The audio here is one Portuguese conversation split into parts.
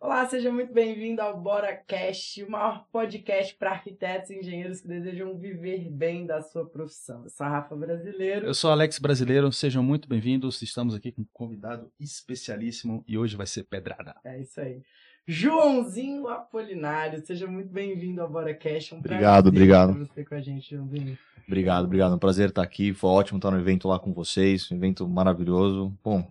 Olá, seja muito bem-vindo ao BoraCast, o maior podcast para arquitetos e engenheiros que desejam viver bem da sua profissão. Eu sou a Rafa Brasileiro. Eu sou Alex Brasileiro, sejam muito bem-vindos. Estamos aqui com um convidado especialíssimo e hoje vai ser pedrada. É isso aí. Joãozinho Apolinário, seja muito bem-vindo ao BoraCast. É um obrigado, obrigado. você com a gente, Joãozinho. Obrigado, obrigado. É um prazer estar aqui. Foi ótimo estar no evento lá com vocês. Um evento maravilhoso. Bom,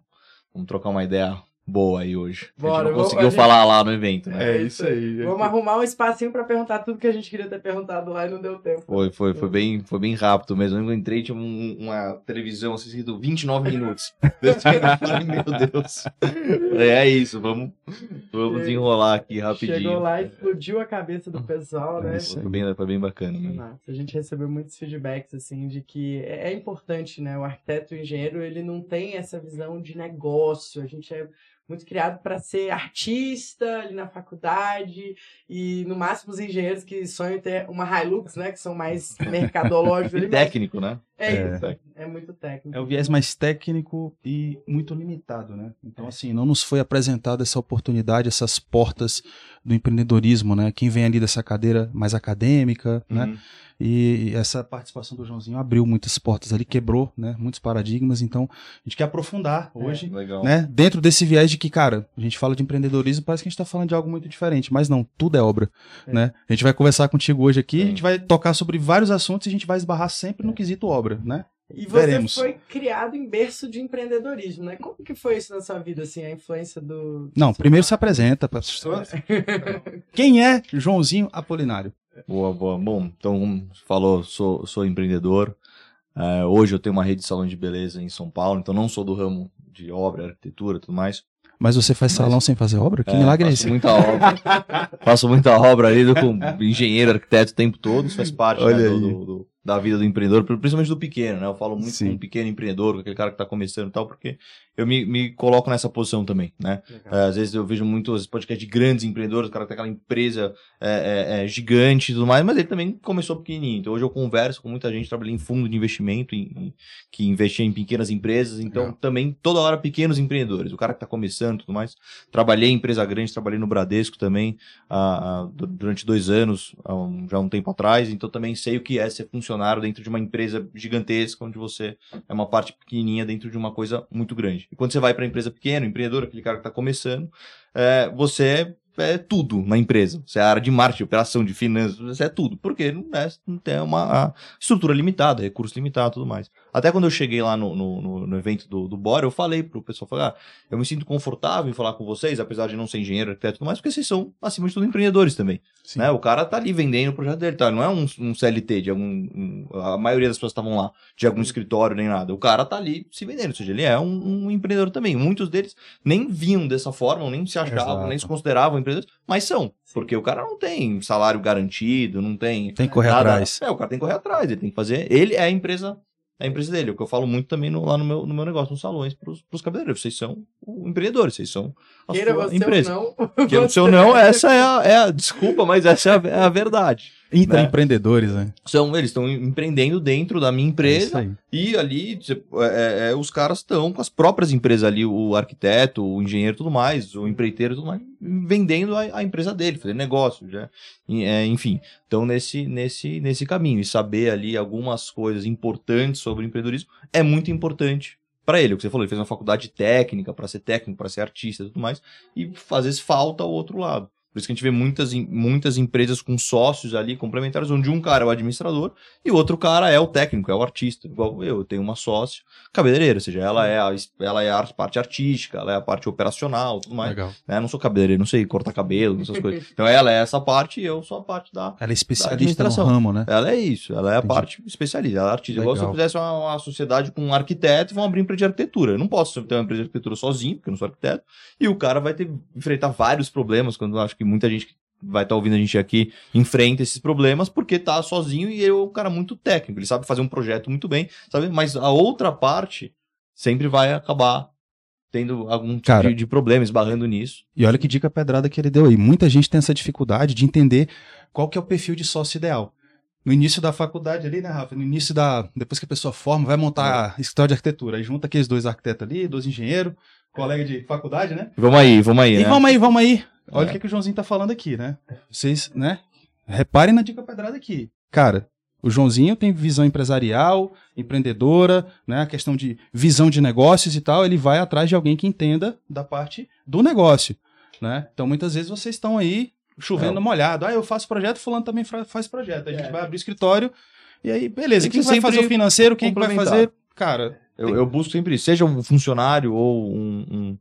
vamos trocar uma ideia boa aí hoje. Bora, a gente não conseguiu gente... falar lá no evento, né? É isso aí. Gente. Vamos arrumar um espacinho para perguntar tudo que a gente queria ter perguntado lá e não deu tempo. Foi, foi, foi bem, foi bem rápido mesmo. Eu entrei tinha um, uma televisão assim, escrito 29 minutos. Meu Deus. É isso, vamos, vamos desenrolar aqui rapidinho. Chegou lá e explodiu a cabeça do pessoal, né? Foi bem, foi bem bacana. Né? A gente recebeu muitos feedbacks assim de que é, é importante, né? O arquiteto e o engenheiro, ele não tem essa visão de negócio. A gente é muito criado para ser artista ali na faculdade e no máximo os engenheiros que sonham ter uma Hilux, né, que são mais mercadológicos. e técnico, né? É, é, é, muito técnico. É o viés mais técnico e muito limitado, né? Então, assim, não nos foi apresentada essa oportunidade, essas portas do empreendedorismo, né? Quem vem ali dessa cadeira mais acadêmica, né? uhum. né? E essa participação do Joãozinho abriu muitas portas ali, quebrou, né? Muitos paradigmas. Então, a gente quer aprofundar é, hoje, é, né? Dentro desse viés de que, cara, a gente fala de empreendedorismo, parece que a gente está falando de algo muito diferente, mas não, tudo é obra, é. né? A gente vai conversar contigo hoje aqui, a gente vai tocar sobre vários assuntos e a gente vai esbarrar sempre no quesito obra, né? E você Veremos. foi criado em berço de empreendedorismo, né? Como que foi isso na sua vida, assim, a influência do... Não, primeiro se apresenta para as pessoas. Quem é Joãozinho Apolinário? Boa, boa. Bom, então, falou, sou, sou empreendedor. Uh, hoje eu tenho uma rede de salão de beleza em São Paulo, então não sou do ramo de obra, arquitetura e tudo mais. Mas você faz salão Mas, sem fazer obra? Que é, milagre é esse? Muita obra. faço muita obra ali com engenheiro, arquiteto o tempo todo, isso faz parte né, do, do, do, da vida do empreendedor, principalmente do pequeno, né? Eu falo muito Sim. com um pequeno empreendedor, com aquele cara que está começando e tal, porque eu me, me coloco nessa posição também, né? É, às vezes eu vejo muitos podcasts de grandes empreendedores, o cara tem aquela empresa é, é, é, gigante e tudo mais, mas ele também começou pequenininho. Então hoje eu converso com muita gente, trabalhei em fundo de investimento, em, em, que investia em pequenas empresas, então também toda hora pequenos empreendedores, o cara que está começando e tudo mais. Trabalhei em empresa grande, trabalhei no Bradesco também, a, a, durante dois anos, já um tempo atrás, então também sei o que é ser funcionário dentro de uma empresa gigantesca, onde você é uma parte pequenininha dentro de uma coisa muito grande. E quando você vai para a empresa pequena, empreendedor, aquele cara que está começando, é, você é tudo na empresa. Você é a área de marketing, operação, de finanças, você é tudo. Porque não, é, não tem uma estrutura limitada, recurso limitado tudo mais. Até quando eu cheguei lá no, no, no evento do, do Bora, eu falei pro pessoal, falei, ah, eu me sinto confortável em falar com vocês, apesar de não ser engenheiro, arquiteto e tudo mais, porque vocês são, acima de tudo, empreendedores também. Né? O cara tá ali vendendo o projeto dele, tá? Não é um, um CLT de algum... Um, a maioria das pessoas estavam lá, de algum escritório nem nada. O cara tá ali se vendendo, ou seja, ele é um, um empreendedor também. Muitos deles nem vinham dessa forma, nem se achavam, Exato. nem se consideravam empreendedores, mas são. Porque o cara não tem salário garantido, não tem... Tem que correr nada. atrás. É, o cara tem que correr atrás, ele tem que fazer... Ele é a empresa a empresa dele. O que eu falo muito também no, lá no meu, no meu negócio, nos salões, para os cabeleireiros. Vocês são empreendedores, vocês são Queira sua empresa. Ou não, Queira você ou não, essa é a, é a, Desculpa, mas essa é a, é a verdade. Intraempreendedores, né? São, eles estão empreendendo dentro da minha empresa é e ali é, é, é, os caras estão com as próprias empresas ali, o arquiteto, o engenheiro tudo mais, o empreiteiro tudo mais, vendendo a, a empresa dele, fazendo negócio, já, é, enfim. Então nesse, nesse, nesse caminho e saber ali algumas coisas importantes sobre o empreendedorismo é muito importante para ele. O que você falou, ele fez uma faculdade técnica para ser técnico, para ser artista e tudo mais, e às vezes falta o outro lado. Por isso que a gente vê muitas, muitas empresas com sócios ali complementares, onde um cara é o administrador e o outro cara é o técnico, é o artista. Igual eu, eu tenho uma sócia cabeleireira, ou seja, ela é a, ela é a parte artística, ela é a parte operacional tudo mais. Legal. Né? Eu não sou cabeleireiro, não sei cortar cabelo, essas coisas. Então ela é essa parte e eu sou a parte da. Ela é especialista no ramo, né? Ela é isso, ela é a Entendi. parte especialista, ela é artista. Legal. Igual se eu fizesse uma, uma sociedade com um arquiteto e vão abrir empresa de arquitetura. Eu não posso ter uma empresa de arquitetura sozinho, porque eu não sou arquiteto, e o cara vai ter que enfrentar vários problemas, quando eu acho que muita gente vai estar tá ouvindo a gente aqui enfrenta esses problemas porque tá sozinho e é um cara muito técnico, ele sabe fazer um projeto muito bem, sabe? Mas a outra parte sempre vai acabar tendo algum tipo cara, de problema, esbarrando nisso. E olha que dica pedrada que ele deu aí. Muita gente tem essa dificuldade de entender qual que é o perfil de sócio ideal. No início da faculdade ali, né, Rafa? No início da. Depois que a pessoa forma, vai montar é. escritório de arquitetura. Aí junta aqueles dois arquitetos ali, dois engenheiros, colega de faculdade, né? Vamos aí, vamos aí. E né? vamos aí, vamos aí. Olha o que, que o Joãozinho tá falando aqui, né? Vocês, né? Reparem na dica pedrada aqui. Cara, o Joãozinho tem visão empresarial, empreendedora, né? A questão de visão de negócios e tal. Ele vai atrás de alguém que entenda da parte do negócio, né? Então, muitas vezes vocês estão aí chovendo é. molhado. Ah, eu faço projeto, fulano também faz projeto. A gente é. vai abrir escritório e aí, beleza. Quem vai fazer o financeiro? Quem vai fazer... Cara... Eu, tem... eu busco sempre isso. Seja um funcionário ou um, um,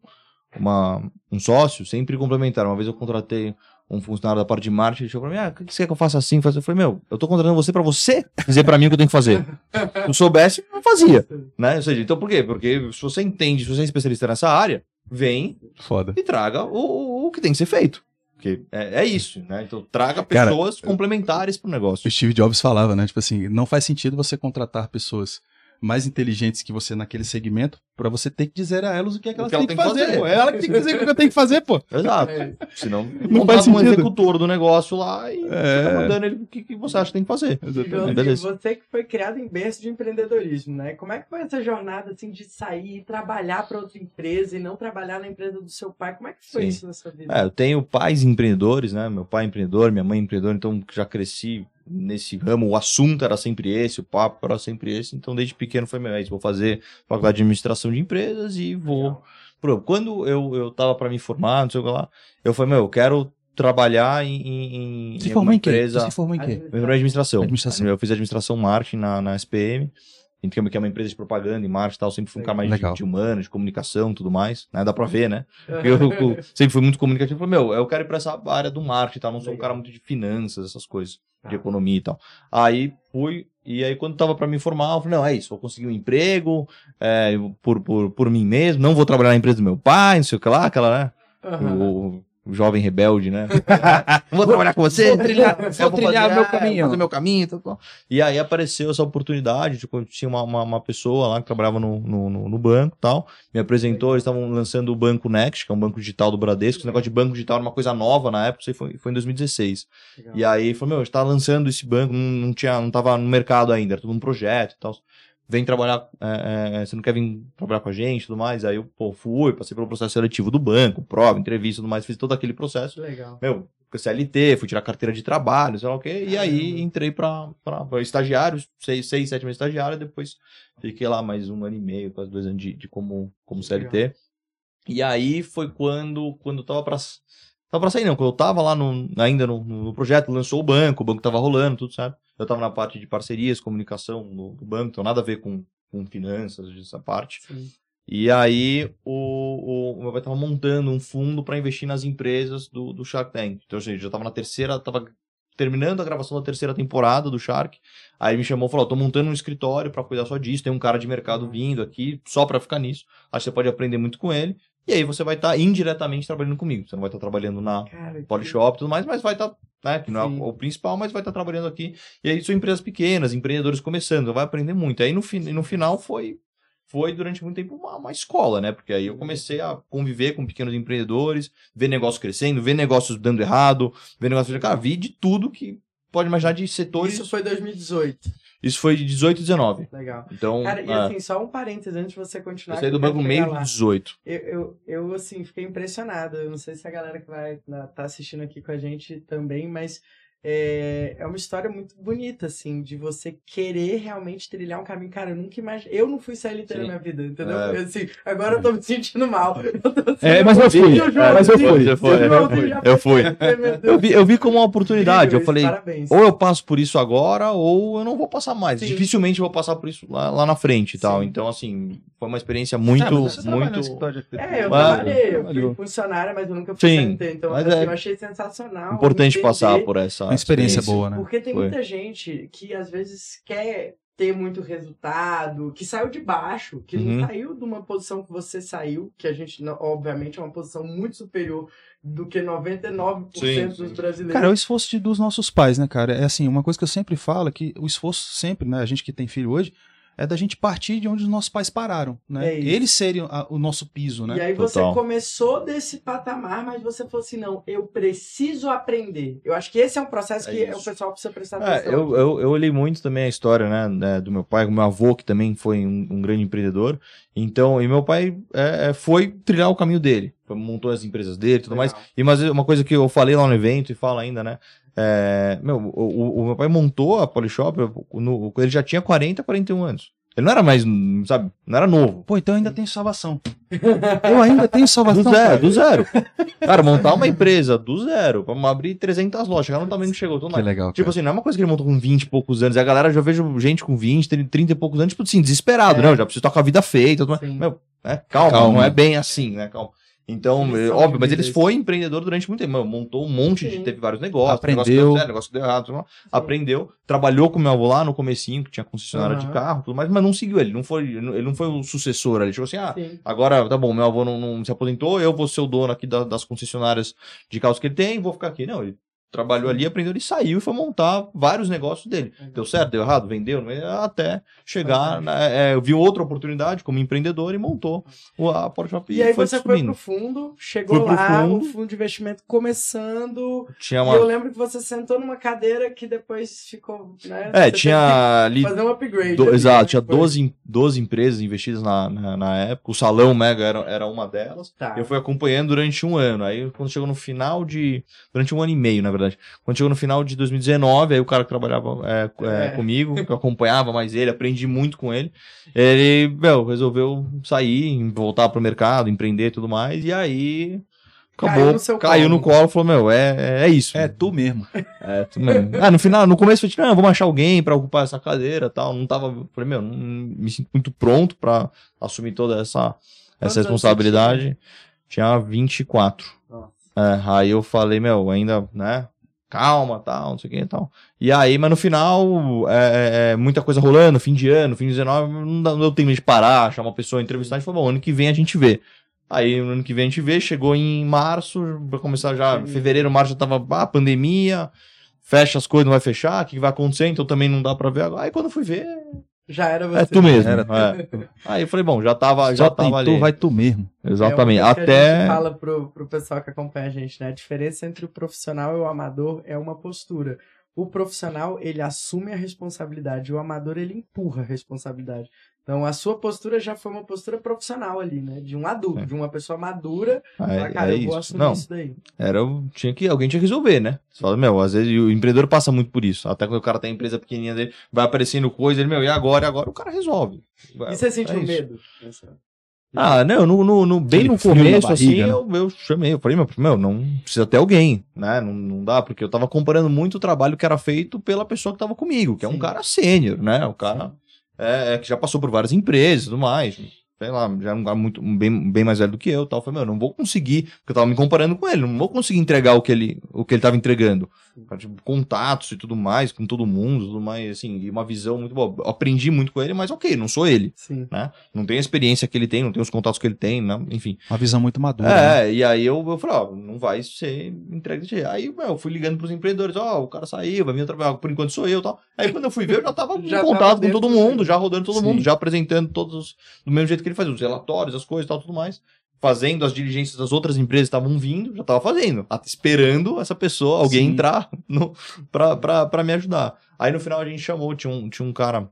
uma, um sócio, sempre complementar. Uma vez eu contratei um funcionário da parte de marketing, ele chegou pra mim, ah, o que você quer que eu faça assim? Eu falei, meu, eu tô contratando você pra você dizer pra mim o que eu tenho que fazer. Se eu soubesse, eu fazia. Né? Ou seja, então por quê? Porque se você entende, se você é especialista nessa área, vem Foda. e traga o, o, o que tem que ser feito. Porque é, é, isso, né? Então traga pessoas Cara, complementares pro negócio. O Steve Jobs falava, né? Tipo assim, não faz sentido você contratar pessoas mais inteligentes que você naquele segmento, para você ter que dizer a elas o que é que elas têm que, fazer. fazer. Pô. É ela que tem que dizer o que eu tenho que fazer, pô. Exato. É. Senão, não faz um executor do negócio lá e é. fica mandando ele o que, que você acha que tem que fazer. Exatamente. Você que foi criado em berço de empreendedorismo, né? Como é que foi essa jornada, assim, de sair e trabalhar para outra empresa e não trabalhar na empresa do seu pai? Como é que foi Sim. isso na sua vida? É, eu tenho pais empreendedores, né? Meu pai é empreendedor, minha mãe é empreendedora, então já cresci nesse ramo, o assunto era sempre esse, o papo era sempre esse, então desde pequeno foi meu, é vou fazer faculdade de administração de empresas e vou... Quando eu, eu tava para me formar, não sei o que lá, eu falei, meu, eu quero trabalhar em, em, Se em uma empresa... Você se formou em quê? Eu administração. administração. Eu fiz administração marketing na, na SPM, que é uma empresa de propaganda e marketing e tal, sempre fui um cara mais de, de, humano, de comunicação tudo mais, né? Dá pra ver, né? Eu, eu, sempre fui muito comunicativo. Falei, meu, eu quero ir pra essa área do marketing e tal, não sou um cara muito de finanças, essas coisas, de ah. economia e tal. Aí fui, e aí quando tava pra me formar, eu falei, não, é isso, vou conseguir um emprego é, por, por, por mim mesmo, não vou trabalhar na empresa do meu pai, não sei o que lá, aquela, né? Uhum o jovem rebelde, né? vou trabalhar com você, vou trilhar, vou trilhar o meu caminho. Fazer meu caminho tal, tal. E aí apareceu essa oportunidade, tipo, tinha uma, uma, uma, pessoa lá que trabalhava no, no, no banco tal, me apresentou, eles estavam lançando o Banco Next, que é um banco digital do Bradesco, esse negócio de banco digital era uma coisa nova na época, isso foi, foi em 2016. Legal. E aí falou, meu, a gente tá lançando esse banco, não, não, tinha, não tava no mercado ainda, era tudo um projeto e tal vem trabalhar, é, é, você não quer vir trabalhar com a gente e tudo mais. Aí eu, pô, fui, passei pelo processo seletivo do banco, prova, entrevista tudo mais, fiz todo aquele processo. Legal. Meu, CLT, fui tirar carteira de trabalho, sei lá o quê, e aí entrei pra estagiário, seis, seis, sete meses estagiário, depois fiquei lá mais um ano e meio, quase dois anos de, de como, como CLT. Legal. E aí foi quando, quando eu tava pra, tava pra sair, não, quando eu tava lá no, ainda no, no projeto, lançou o banco, o banco tava rolando, tudo, sabe? Eu estava na parte de parcerias, comunicação no, no, banco, então nada a ver com, com finanças, essa parte. Sim. E aí o, o, o meu pai estava montando um fundo para investir nas empresas do, do Shark Tank. Então, assim, já estava na terceira, estava terminando a gravação da terceira temporada do Shark. Aí me chamou e falou: tô montando um escritório para cuidar só disso. Tem um cara de mercado vindo aqui só para ficar nisso. Acho que você pode aprender muito com ele. E aí você vai estar tá indiretamente trabalhando comigo. Você não vai estar tá trabalhando na Polishop e tudo mais, mas vai estar, tá, né, que não é o principal, mas vai estar tá trabalhando aqui. E aí são empresas pequenas, empreendedores começando, vai aprender muito. Aí no, fi no final foi foi durante muito tempo uma, uma, escola, né? Porque aí eu comecei a conviver com pequenos empreendedores, ver negócios crescendo, ver negócios dando errado, ver negócios... Cara, vi de tudo que pode imaginar de setores... Isso foi 2018. Isso foi de 18 e 19. Legal. Então, Cara, e é. assim, só um parênteses antes de você continuar. Eu saí do banco meio de 18. Eu, eu, eu, assim, fiquei impressionado. Eu não sei se a galera que vai estar tá assistindo aqui com a gente também, mas é, é uma história muito bonita, assim, de você querer realmente trilhar um caminho. Cara, eu nunca imaginei. Eu não fui CLT Sim. na minha vida, entendeu? É. Assim, agora eu tô me sentindo mal. Assim, é, mas eu fui. Eu, mas eu fui. Eu fui. Eu fui. Eu vi, eu vi como uma oportunidade. Eu falei, parabéns. ou eu passo por isso agora, ou eu não vou passar mais. Sim. Dificilmente vou passar por isso lá, lá na frente e tal. Então, assim, foi uma experiência muito. Ah, muito... É, eu trabalhei, eu fui funcionária, mas eu nunca fui CLT. Então, assim, é... eu achei sensacional. Importante passar por essa uma experiência, boa, né? Porque tem Foi. muita gente que às vezes quer ter muito resultado, que saiu de baixo, que uhum. não saiu de uma posição que você saiu, que a gente, obviamente, é uma posição muito superior do que 99% sim, dos brasileiros. Cara, é o esforço de, dos nossos pais, né, cara? É assim, uma coisa que eu sempre falo é que o esforço sempre, né, a gente que tem filho hoje, é da gente partir de onde os nossos pais pararam, né? É Eles serem a, o nosso piso, né? E aí você Total. começou desse patamar, mas você falou assim, não, eu preciso aprender. Eu acho que esse é um processo é que o pessoal precisa prestar é, atenção. eu, eu, eu olhei muito também a história, né, né do meu pai, do meu avô, que também foi um, um grande empreendedor. Então, e meu pai é, é foi trilhar o caminho dele. montou as empresas dele e tudo Legal. mais. E mas uma coisa que eu falei lá no evento e falo ainda, né? É, meu, o, o, meu pai montou a Polishop, no, ele já tinha 40, 41 anos. Ele não era mais, sabe, não era novo. Pô, então eu ainda tenho salvação. eu ainda tenho salvação. Do zero, cara. do zero. Cara, montar uma empresa do zero, vamos abrir 300 lojas, cara, não também não chegou. Que legal. Tipo cara. assim, não é uma coisa que ele montou com 20 e poucos anos. E a galera já vejo gente com 20, 30 e poucos anos, tipo assim, desesperado, é. não, já preciso estar com a vida feita. Meu, é, calma, calma, não é bem assim, né? Calma. Então, é, óbvio, mas ele foi empreendedor durante muito tempo. Montou um monte Sim. de. Teve vários negócios. Aprendeu. Negócio que deu negócio que deu errado. Aprendeu. Trabalhou com meu avô lá no comecinho, que tinha concessionária uhum. de carro tudo mais, mas não seguiu ele. Não foi, ele não foi o sucessor. Ele chegou assim: ah, Sim. agora tá bom, meu avô não, não, se aposentou, eu vou ser o dono aqui da, das concessionárias de carros que ele tem, vou ficar aqui. Não, ele trabalhou ali, aprendeu e saiu e foi montar vários negócios dele. Uhum. Deu certo, deu errado, vendeu, até chegar, né, é, viu outra oportunidade como empreendedor e montou a Portshop. E, e aí foi você subindo. foi pro fundo, chegou lá, fundo, o fundo de investimento começando. Tinha uma... E eu lembro que você sentou numa cadeira que depois ficou, né? É, tinha ali... Fazer um upgrade. Do, ali, exato, né? tinha 12, 12 empresas investidas na, na, na, época. O Salão Mega era, era uma delas. Tá. Eu fui acompanhando durante um ano. Aí quando chegou no final de... Durante um ano e meio, na verdade verdade. Quando chegou no final de 2019, aí o cara que trabalhava é, é, é. comigo, que eu acompanhava mais ele, aprendi muito com ele, ele, meu, resolveu sair, voltar pro mercado, empreender e tudo mais, e aí acabou, caiu no, caiu no colo, falou, meu, é, é isso. É tu mesmo. É tu mesmo. ah, no final, no começo eu falei, não, vamos achar alguém para ocupar essa cadeira tal, não tava, falei, meu, não me sinto muito pronto para assumir toda essa, essa responsabilidade. Tinha 24. É, aí eu falei, meu, ainda, né, calma, tal, não sei o que e tal. E aí, mas no final, é, é, é, muita coisa rolando, fim de ano, fim de 19, não, dá, não deu tempo de parar, chamar uma pessoa, entrevistar, e falou, bom, ano que vem a gente vê. Aí, no ano que vem a gente vê, chegou em março, vai começar já, fevereiro, março já tava, ah, pandemia, fecha as coisas, não vai fechar, o que vai acontecer, então também não dá pra ver agora. Aí quando fui ver, já era você. É tu mesmo. Era, é. Aí eu falei, bom, já tava, já tava ali. Tu vai tu mesmo. Exatamente. É Até. a gente fala pro, pro pessoal que acompanha a gente, né? A diferença entre o profissional e o amador é uma postura. O profissional, ele assume a responsabilidade, o amador, ele empurra a responsabilidade. Então, a sua postura já foi uma postura profissional ali, né? De um adulto, é. de uma pessoa madura. Ah, é, cara, é eu assumir Não, isso daí. Era, tinha que, alguém tinha que resolver, né? Você fala, meu, às vezes o empreendedor passa muito por isso. Até quando o cara tem a empresa pequenininha dele, vai aparecendo coisa, ele, meu, e agora? E agora? O cara resolve. E você sentiu é medo? Ah, não, no, no, no bem Aquele no começo, barriga, assim, né? eu, eu chamei, eu falei, meu, não precisa ter alguém, né? Não, não dá, porque eu tava comparando muito o trabalho que era feito pela pessoa que tava comigo, que Sim. é um cara sênior, né? O cara. Sim é, é, que já passou por várias empresas e tudo mais sei lá, já é um cara muito, bem, bem mais velho do que eu tal. Eu falei, meu, não vou conseguir, porque eu tava me comparando com ele, não vou conseguir entregar o que ele, o que ele tava entregando. Tipo, contatos e tudo mais, com todo mundo, tudo mais, assim, e uma visão muito boa. Eu aprendi muito com ele, mas ok, não sou ele. Sim. Né? Não tenho a experiência que ele tem, não tenho os contatos que ele tem, né? enfim. Uma visão muito madura. É, né? e aí eu, eu falei, ó, não vai ser entregue de Aí, meu, eu fui ligando pros empreendedores, ó, o cara saiu, vai vir trabalhar, por enquanto sou eu tal. Aí quando eu fui ver, eu já tava já em contato com todo mundo, já rodando todo Sim. mundo, já apresentando todos do mesmo jeito que ele fazia, os relatórios as coisas e tal, tudo mais. Fazendo as diligências das outras empresas estavam vindo, já estava fazendo. Esperando essa pessoa, alguém Sim. entrar pra me ajudar. Aí no final a gente chamou, tinha um, tinha um cara,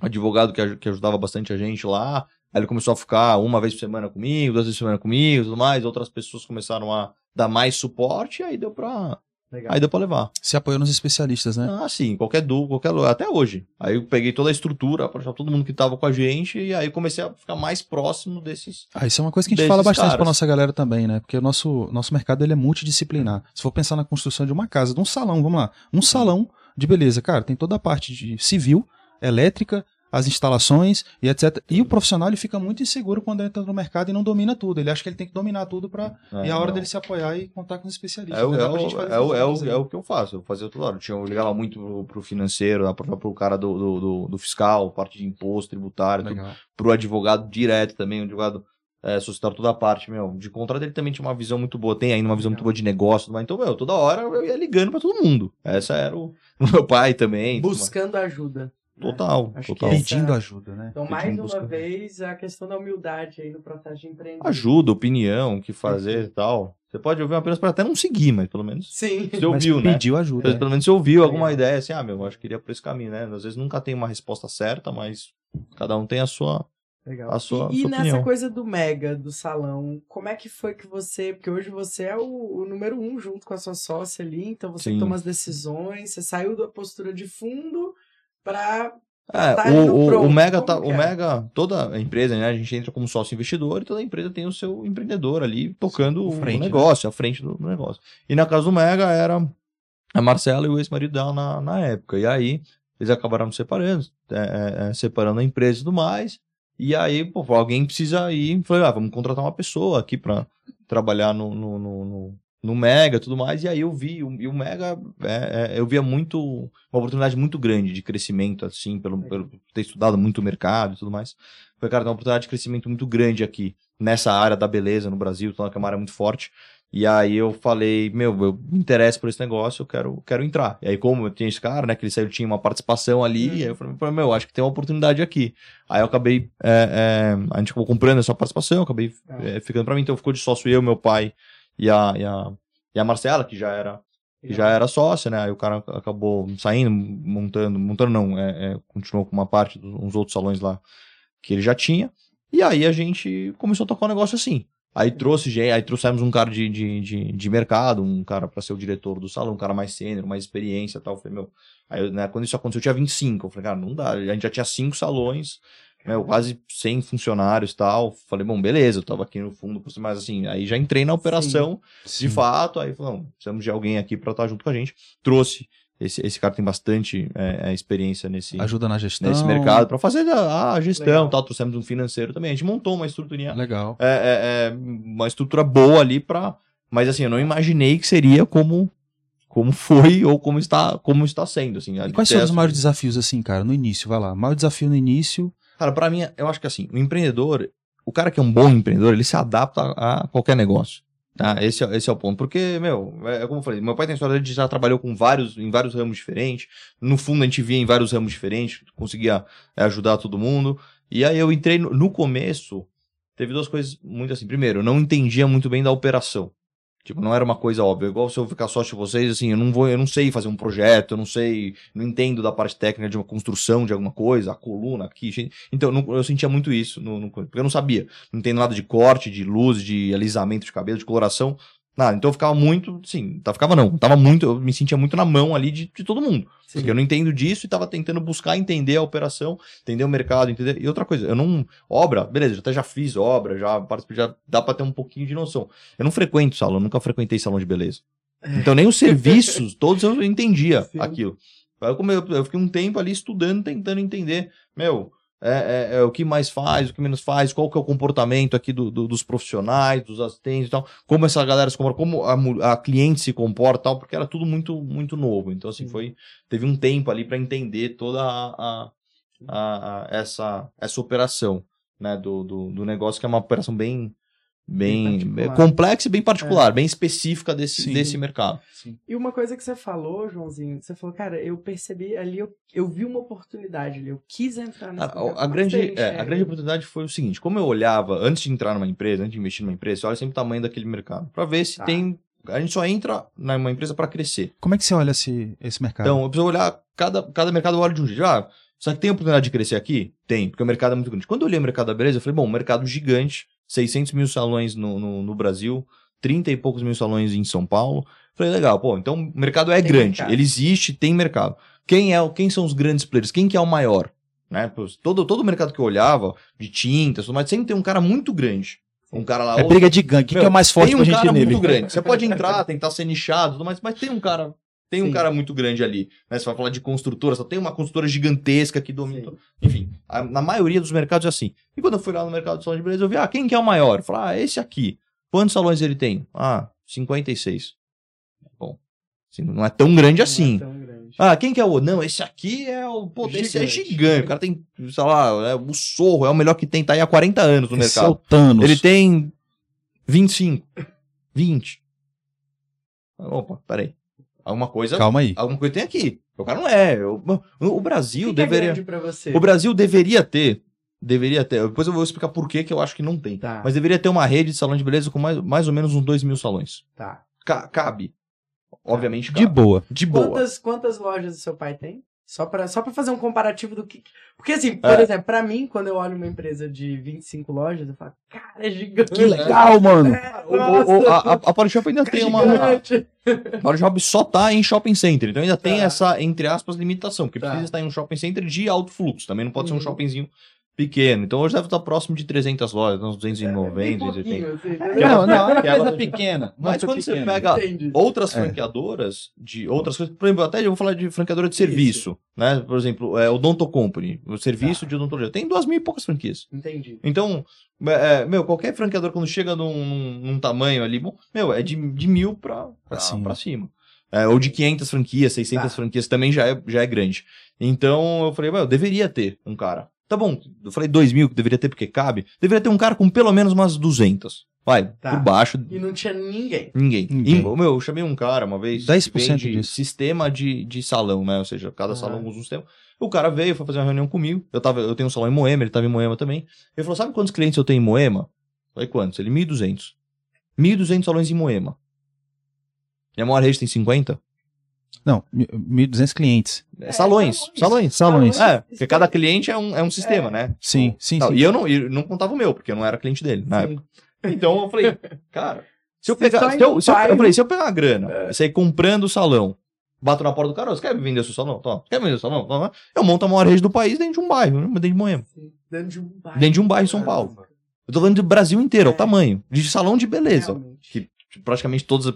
advogado que, que ajudava bastante a gente lá. Aí ele começou a ficar uma vez por semana comigo, duas vezes por semana comigo, tudo mais. Outras pessoas começaram a dar mais suporte, e aí deu pra, Legal. Aí deu pra levar. Se apoiou nos especialistas, né? Ah, sim, qualquer du, qualquer até hoje. Aí eu peguei toda a estrutura, pra todo mundo que tava com a gente, e aí comecei a ficar mais próximo desses. Ah, isso é uma coisa que a gente fala bastante caras. pra nossa galera também, né? Porque o nosso, nosso mercado ele é multidisciplinar. Se for pensar na construção de uma casa, de um salão, vamos lá, um salão de beleza, cara, tem toda a parte de civil, elétrica, as instalações e etc. E o profissional ele fica muito inseguro quando entra no mercado e não domina tudo. Ele acha que ele tem que dominar tudo para é, e a hora não. dele se apoiar e contar com os especialistas. É, o, é, o, é, o, é, o, é o que eu faço. Eu fazia toda hora. Eu, tinha, eu ligava muito pro, pro financeiro, pro, pro cara do, do, do, do, fiscal, parte de imposto, tributário, tudo, pro advogado direto também, o advogado é, suscitar toda a parte, meu, de contrato ele também tinha uma visão muito boa, tem ainda uma visão muito boa de negócio, mas então, meu, toda hora eu ia ligando para todo mundo. Essa era o, o meu pai também. Buscando ajuda. Total, Acho total. Pedindo ajuda, né? Então, mais uma busca... vez, a questão da humildade aí no processo de empreender. Ajuda, opinião, o que fazer e tal. Você pode ouvir apenas para até não seguir, mas pelo menos Sim. você ouviu, mas pediu né? ajuda. Mas, pelo menos você ouviu alguma é. ideia assim, ah, meu, acho que iria por esse caminho, né? Às vezes nunca tem uma resposta certa, mas cada um tem a sua Legal. a sua, e, a sua e nessa coisa do mega, do salão, como é que foi que você. Porque hoje você é o, o número um junto com a sua sócia ali, então você Sim. toma as decisões, você saiu da postura de fundo pra. É, tá o, o, pronto, o Mega tá, o é? Mega, toda a empresa, né? A gente entra como sócio investidor e toda a empresa tem o seu empreendedor ali tocando o frente, né? negócio, à frente do, negócio. E na casa do Mega era a Marcela e o ex-marido dela na, na época. E aí eles acabaram se separando, é, é, é, separando a empresa e tudo mais. E aí, pô, alguém precisa ir. Falei, ah, vamos contratar uma pessoa aqui pra trabalhar no, no, no, no, no Mega e tudo mais. E aí eu vi, e o Mega, é, é, eu via muito, uma oportunidade muito grande de crescimento, assim, pelo, pelo ter estudado muito o mercado e tudo mais. Foi, cara, tem uma oportunidade de crescimento muito grande aqui, nessa área da beleza no Brasil, então é uma área muito forte. E aí eu falei, meu, eu me interesso por esse negócio, eu quero, quero entrar. E aí, como eu tinha esse cara, né, que ele saiu, tinha uma participação ali, Uhum. aí eu falei, meu, acho que tem uma oportunidade aqui. Aí eu acabei, é, é, a gente acabou comprando essa participação, eu acabei Ah. é, ficando pra mim, então ficou de sócio eu, meu pai e a, e a, e a Marcela, que já era que já era sócia, né? Aí o cara acabou saindo, montando, montando não, é, é, continuou com uma parte dos outros salões lá que ele já tinha. E aí a gente começou a tocar um negócio assim. Aí trouxe, aí trouxemos um cara de, de, de, de mercado, um cara pra ser o diretor do salão, um cara mais sênior, mais experiência e tal. Eu falei, meu, aí, né, quando isso aconteceu, eu tinha 25. Eu falei, cara, não dá. A gente já tinha cinco salões, né, quase 100 funcionários e tal. Falei, bom, beleza, eu tava aqui no fundo, mas assim, aí já entrei na operação de fato, aí falou, não, precisamos de alguém aqui pra estar junto com a gente. Trouxe, esse, esse cara tem bastante é, é, experiência nesse, Ajuda na gestão. nesse mercado pra fazer a, a gestão Legal. tal. Trouxemos um financeiro também. A gente montou uma estruturinha, Legal. é, é, é, uma estrutura boa ali pra. Mas assim, eu não imaginei que seria como. Como foi ou como está, como está sendo, assim. E quais foram os maiores desafios, assim, cara, no início? Vai lá. Maior desafio no início. Cara, pra mim, eu acho que assim, o empreendedor, o cara que é um bom empreendedor, ele se adapta a qualquer negócio. Tá? Esse, é, esse é o ponto. Porque, meu, é, é como eu falei, meu pai tem história de já trabalhou com vários, em vários ramos diferentes. No fundo, a gente via em vários ramos diferentes, conseguia é, ajudar todo mundo. E aí eu entrei no, no começo, teve duas coisas muito assim. Primeiro, eu não entendia muito bem da operação. Tipo, não era uma coisa óbvia. Igual se eu ficar sócio de vocês, assim, eu não vou, eu não sei fazer um projeto, eu não sei, não entendo da parte técnica de uma construção de alguma coisa, a coluna aqui. Então, não- eu sentia muito isso, no, no- porque eu não sabia. Não entendo nada de corte, de luz, de alisamento de cabelo, de coloração, nada. Então eu ficava muito, sim, tá, ficava não, tava muito, eu me sentia muito na mão ali de, de todo mundo. Sim. Porque eu não entendo disso e tava tentando buscar entender a operação, entender o mercado, entender. E outra coisa, eu não. Obra, beleza, até já fiz obra, já participei, já dá pra ter um pouquinho de noção. Eu não frequento salão, nunca frequentei salão de beleza. Então nem os serviços, todos eu entendia Sim. aquilo. Eu, eu fiquei um tempo ali estudando, tentando entender, meu, é, é- é o que mais faz, o que menos faz, qual que é o comportamento aqui do- do- dos profissionais, dos assistentes e tal, como essa galera se comporta, como a, a cliente se comporta e tal, porque era tudo muito, muito novo. Então, assim, Sim. foi. Teve um tempo ali para entender toda a- a- a- essa, essa operação, né, do, do, do negócio, que é uma operação bem. Bem, Bem particular. complexa e bem particular, bem específica desse, Sim. desse mercado. E uma coisa que você falou, Joãozinho, você falou, cara, eu percebi ali, eu, eu vi uma oportunidade ali, eu quis entrar nesse A, mercado. a grande, você é, a grande oportunidade foi o seguinte: como eu olhava antes de entrar numa empresa, antes de investir numa empresa, você olha sempre o tamanho daquele mercado. Pra ver se Tá. tem. A gente só entra numa empresa pra crescer. Como é que você olha esse, esse mercado? Então, eu preciso olhar, cada, cada mercado eu olho de um jeito. Ah, será que tem oportunidade de crescer aqui? Tem, porque o mercado é muito grande. Quando eu olhei o mercado da beleza, eu falei, bom, um mercado gigante, 600 mil salões no, no, no Brasil, 30 e poucos mil salões em São Paulo. Falei, legal, pô, então o mercado é Tem grande, mercado. ele existe, tem mercado. Quem, é, o- quem são os grandes players? Quem que é o maior? Né? Todo, todo mercado que eu olhava, de tintas, tudo mais, sempre tem um cara muito grande. Um cara lá. é ou- briga de gangue. Quem que é o mais forte tem um pra gente cara nele? muito grande. Você pode entrar, tentar ser nichado, tudo mais, mas tem um cara, tem um Sim. cara muito grande ali. Né? Você vai falar de construtora, só tem uma construtora gigantesca que domina. Sim. Enfim, a- na maioria dos mercados é assim. E quando eu fui lá no mercado de salão de beleza, eu vi, ah, quem que é o maior? Eu falei, ah, esse aqui. Quantos salões ele tem? Ah, 56. Bom, assim, não é tão grande Não é assim. tão grande. Ah, quem que é o outro? Não, esse aqui é o. Pô, esse é Gigante. gigante. O cara tem, sei lá, é o sorro, é o melhor que tem, tá aí há 40 anos no Esse é mercado. o Thanos. Ele tem 25, 20. Opa, peraí. Alguma coisa, Calma aí. alguma coisa tem aqui. O cara não é. O, o Brasil que é deveria. grande pra você? o Brasil deveria ter. Deveria ter. Depois eu vou explicar por que que eu acho que não tem. Tá, Mas deveria ter uma rede de salão de beleza com mais, mais ou menos uns 2 mil salões. tá. Ca- cabe. Obviamente De cabe. boa. De boa. Quantas, quantas lojas o seu pai tem? Só para só pra fazer um comparativo do que. Porque, assim, por é. exemplo, para mim, quando eu olho uma empresa de 25 lojas, eu falo, cara, é gigante. Que legal, mano. É, o, o, a, a Polishop ainda tem uma. A Polishop só tá em shopping center, então ainda tem tá. essa, entre aspas, limitação, porque tá. precisa estar em um shopping center de alto fluxo. Também não pode uhum. ser um uhum. shoppingzinho pequeno. Então hoje deve estar próximo de 300 lojas, uns 290, é, 280. Assim, não, não, é uma coisa pequena. Mas quando pequena. você pega Entendi. outras é. franqueadoras de outras coisas, por exemplo, até eu vou falar de franqueadora de serviço, Isso. né? Por exemplo, é, o Donto Company, o serviço tá. de odontologia. Tem duas mil e poucas franquias. Entendi. Então, é, meu, qualquer franqueador quando chega num, num, tamanho ali, bom, meu, é de, de mil pra, pra, cima. Pra cima. É, ou de 500 franquias, 600 tá. franquias, também já é, já é grande. Então eu falei, eu deveria ter um cara Tá bom, eu falei 2 mil que deveria ter porque cabe. Deveria ter um cara com pelo menos umas 200. Vai, tá. por baixo. E não tinha ninguém. Ninguém. ninguém. E, meu, eu chamei um cara uma vez. 10% de disso. sistema de, de salão, né? Ou seja, cada salão usa um sistema. O cara veio, foi fazer uma reunião comigo. Eu, tava, eu tenho um salão em Moema, ele tava em Moema também. Ele falou: sabe quantos clientes eu tenho em Moema? Eu falei, quantos? Ele, 1.200. 1.200 salões em Moema. E a maior rede tem 50? Não, 1.200 clientes. É, salões, salões, salões. É, porque cada cliente é um, é um sistema, é. né? Sim, tipo, sim, sim. E eu não, eu não contava o meu, porque eu não era cliente dele na sim. época. Então eu falei, cara, se eu pegar. Se eu, se eu, eu, falei, se eu pegar uma grana, é. sair comprando o salão, bato na porta do cara, você quer vender o seu salão? Toma. Quer vender o salão? Toma. Eu monto a maior rede do país dentro de um bairro, né? dentro de Moema. Dentro de um bairro. Dentro de um bairro em São Paulo. Eu tô falando do Brasil inteiro, é. o tamanho. De salão de beleza. Realmente. Que praticamente todas,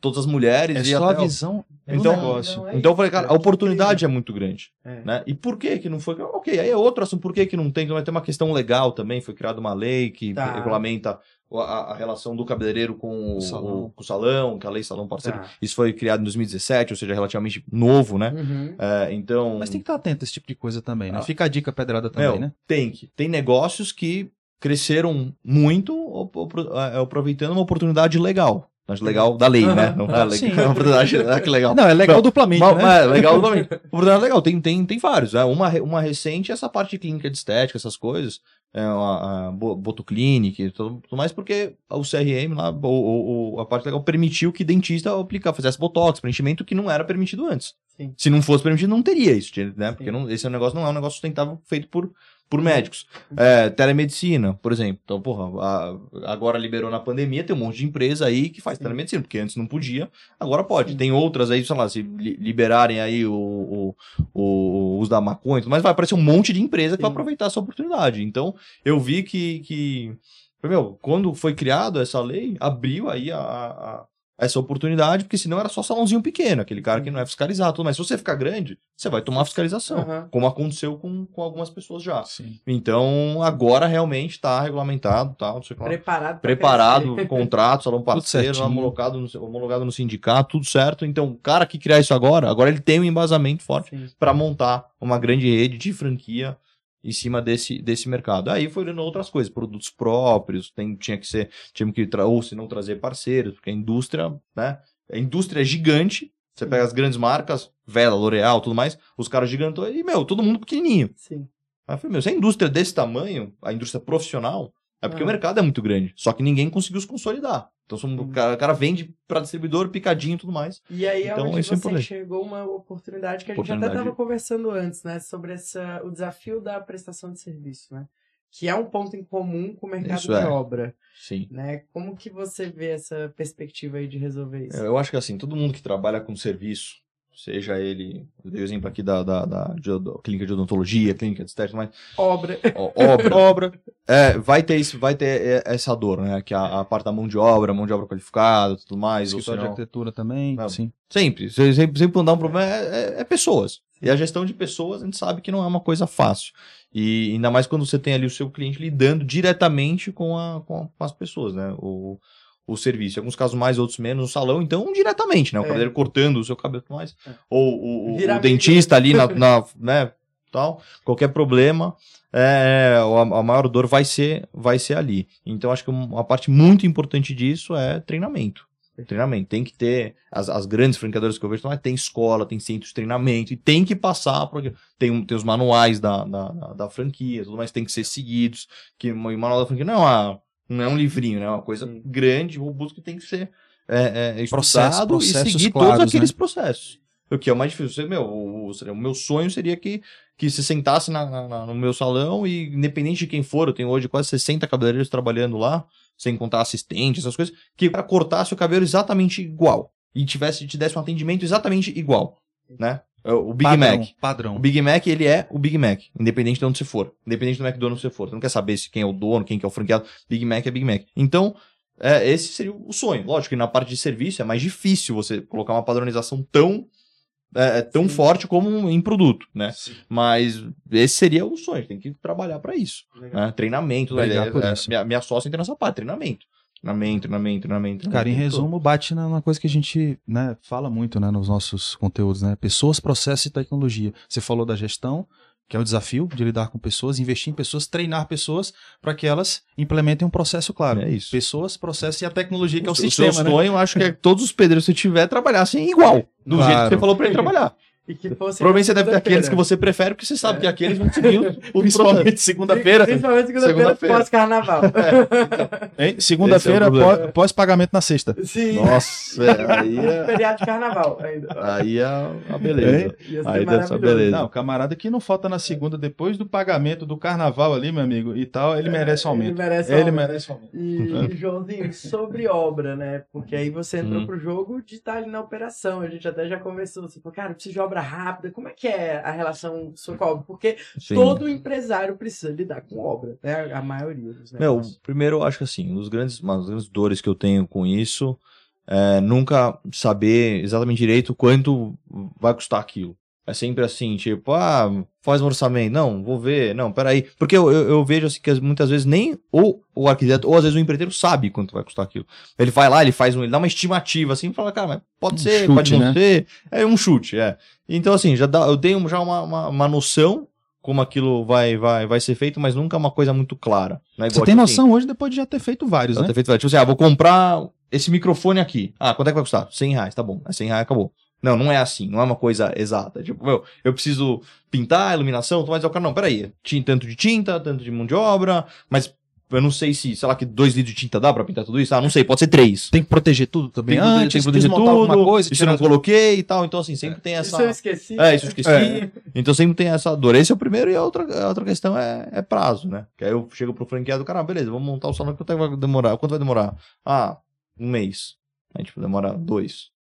todas as mulheres. É só a visão então, negócio. É então eu falei, cara, a oportunidade é muito grande. É. Né? E por que que não foi? Ok, aí é outro assunto, por que que não tem? Vai ter uma questão legal também, foi criada uma lei que tá. regulamenta a, a, relação do cabeleireiro com o, salão. O, com o salão, que é a lei salão parceiro. Tá. Isso foi criado em 2017, ou seja, relativamente novo, né? Uhum. É, então... Mas tem que estar atento a esse tipo de coisa também, né? Ah. Fica a dica pedrada também, Meu, né? Tem que. Tem negócios que cresceram muito é, aproveitando uma oportunidade legal. Acho legal da lei, né? Não é legal. É uma oportunidade, ah, que legal. Não, é legal duplamente, uma, né? É, legal duplamente. Oportunidade legal. Tem, tem, tem vários. Né? Uma, uma recente essa parte de clínica de estética, essas coisas. É, a, a Botoclinic e tudo, tudo, mais, porque o CRM lá, ou, a parte legal, permitiu que dentista aplicar, fizesse botox, preenchimento que não era permitido antes. Sim. Se não fosse permitido, não teria isso, né? Porque não, esse negócio não é um negócio sustentável feito por por médicos. É, telemedicina, por exemplo. Então, porra, a, agora liberou na pandemia, tem um monte de empresa aí que faz telemedicina, porque antes não podia, agora pode. Tem outras aí, sei lá, se liberarem aí o, o, o, os da maconha, mas vai aparecer um monte de empresa que vai aproveitar essa oportunidade. Então, eu vi que, que meu, quando foi criado essa lei, abriu aí a, a essa oportunidade, porque senão era só salãozinho pequeno, aquele cara que não é fiscalizado. Mas se você ficar grande, você vai tomar fiscalização, uhum. como aconteceu com, com algumas pessoas já. Sim. Então, agora realmente está regulamentado, tá, não sei qual, Preparado. Preparado, contrato, salão parceiro, homologado no, homologado no sindicato, tudo certo. Então, o cara que criar isso agora, agora ele tem um embasamento forte para montar uma grande rede de franquia em cima desse, desse mercado. Aí foi olhando outras coisas, produtos próprios, tem, tinha que ser, tinha que ou se não trazer parceiros, porque a indústria, né? A indústria é gigante. Você pega as grandes marcas, Vela, L'Oreal, tudo mais, os caras gigantes, e, meu, todo mundo pequenininho. Sim. Aí eu falei, meu, se a indústria é desse tamanho, a indústria profissional, é porque ah. o mercado é muito grande. Só que ninguém conseguiu se consolidar. Então o, cara, o cara vende para distribuidor, picadinho e tudo mais. E aí então, onde você é enxergou uma oportunidade que a gente até estava conversando antes, né? Sobre essa, o desafio da prestação de serviço, né? Que é um ponto em comum com o mercado isso de é. obra. Sim. Né? Como que você vê essa perspectiva aí de resolver isso? Eu acho que assim, todo mundo que trabalha com serviço, seja ele, eu dei o exemplo aqui da, da, da, da clínica de odontologia, clínica de estética, mas... Obra. obra. obra. É, vai ter isso, vai ter essa dor, né? Que a, a parte da mão de obra, mão de obra qualificada, tudo mais. Escritório de arquitetura também, não, sim. Sempre, sempre, sempre quando dá um problema é, é, é, pessoas. E a gestão de pessoas, a gente sabe que não é uma coisa fácil. E ainda mais quando você tem ali o seu cliente lidando diretamente com, a, com, as pessoas, né? O, o serviço. Em alguns casos mais, outros menos, no salão, então diretamente, né? O é. cabeleireiro cortando o seu cabelo mais. É. Ou o, o, dentista ali na, na, né? Tal, qualquer problema, é, a, a, maior dor vai ser, vai ser ali. Então, acho que uma parte muito importante disso é treinamento. Treinamento. Tem que ter. As, as grandes franqueadoras que eu vejo, tem escola, tem centro de treinamento, e tem que passar. Porque tem, tem os manuais da, da, da franquia, tudo mais tem que ser seguidos. Que o manual da franquia não é uma não é um livrinho, né? É uma coisa Sim. grande, robusta, que tem que ser é, é, estudado processo, e seguir claros, todos aqueles né? processos. O que é o mais difícil. Meu, o, o, o meu sonho seria que, que se sentasse na, na, no meu salão e, independente de quem for, eu tenho hoje quase 60 cabeleireiros trabalhando lá, sem contar assistente, essas coisas, que para cortasse o cabelo exatamente igual. E tivesse, te desse um atendimento exatamente igual, né? É o Big padrão, Mac. Padrão. O Big Mac, ele é o Big Mac, independente de onde você for. Independente do McDonald's que você for. Você não quer saber se quem é o dono, quem que é o franqueado. Big Mac é Big Mac. Então, é, esse seria o sonho. Lógico que na parte de serviço é mais difícil você colocar uma padronização tão é, é tão Sim. forte como em produto, né? Sim. Mas esse seria o sonho, tem que trabalhar para isso. Né? Treinamento, né? Minha, minha sócia entra nessa parte, treinamento. Treinamento, treinamento, treinamento. Cara, em resumo, bate na, na coisa que a gente né, fala muito né, nos nossos conteúdos, né? Pessoas, processo e tecnologia. Você falou da gestão, que é o desafio de lidar com pessoas, investir em pessoas, treinar pessoas para que elas implementem um processo claro. É isso. Pessoas, processo e a tecnologia que é o, o sistema. Seu sonho, né? eu acho que é que todos os pedreiros que você tiver trabalhassem igual, do claro. jeito que você falou para ele trabalhar. E que fosse Provavelmente você deve ter aqueles que você prefere, porque você sabe é. que aqueles vão seguir o Principalmente segunda-feira. Principalmente segunda-feira segunda pós-carnaval. É, então. Segunda-feira é pós-pagamento na sexta. Sim. Nossa, é, aí é... Feriado de carnaval ainda. Aí é a beleza. Aí deve ser beleza. Não, camarada que não falta na segunda, depois do pagamento do carnaval ali, meu amigo, e tal, ele merece aumento. Ele merece ele aumento. Merece aumento. E, e, Joãozinho, sobre obra, né? Porque aí você entrou hum. pro jogo de estar ali na operação. A gente até já conversou. Você falou, cara, eu preciso de obra obra rápida? Como é que é a relação sua com a obra? Porque Sim. todo empresário precisa lidar com obra, né? A maioria dos negócios. Meu, primeiro eu acho que assim, dos grandes, uma das grandes dores que eu tenho com isso é nunca saber exatamente direito quanto vai custar aquilo. É sempre assim, tipo, ah, faz um orçamento. Não, vou ver. Não, peraí. Porque eu, eu, eu vejo assim que muitas vezes nem ou o arquiteto, ou às vezes o empreiteiro sabe quanto vai custar aquilo. Ele vai lá, ele faz um, ele dá uma estimativa assim, e fala, cara, mas pode um ser, chute, pode não né? ser. É um chute, é. Então, assim, já dá, eu tenho já uma, uma, uma noção como aquilo vai, vai, vai ser feito, mas nunca é uma coisa muito clara. Né? Você tem noção assim, hoje depois de já ter feito vários, né? Ter feito vários. Tipo assim, ah, vou comprar esse microfone aqui. Ah, quanto é que vai custar? 100 reais, tá bom. É 100 reais, acabou. Não, não é assim, não é uma coisa exata. Tipo, meu, eu preciso pintar a iluminação, mas o cara, não, peraí, tanto de tinta, tanto de mão de obra, mas eu não sei se, sei lá, que dois litros de tinta dá pra pintar tudo isso. Ah, não sei, pode ser três. Tem que proteger tudo também. Tem, antes, tem que proteger tudo. Alguma coisa, isso eu não coloquei e tal. Então, assim, sempre é. tem essa. Isso eu esqueci. É, isso eu esqueci. É. Então sempre tem essa dor. Esse é o primeiro e a outra, a outra questão é, é prazo, né? Que aí eu chego pro franqueado, cara, ah, beleza, vamos montar o salão, quanto vai demorar? Quanto vai demorar? Ah, um mês. Aí, tipo, demora dois.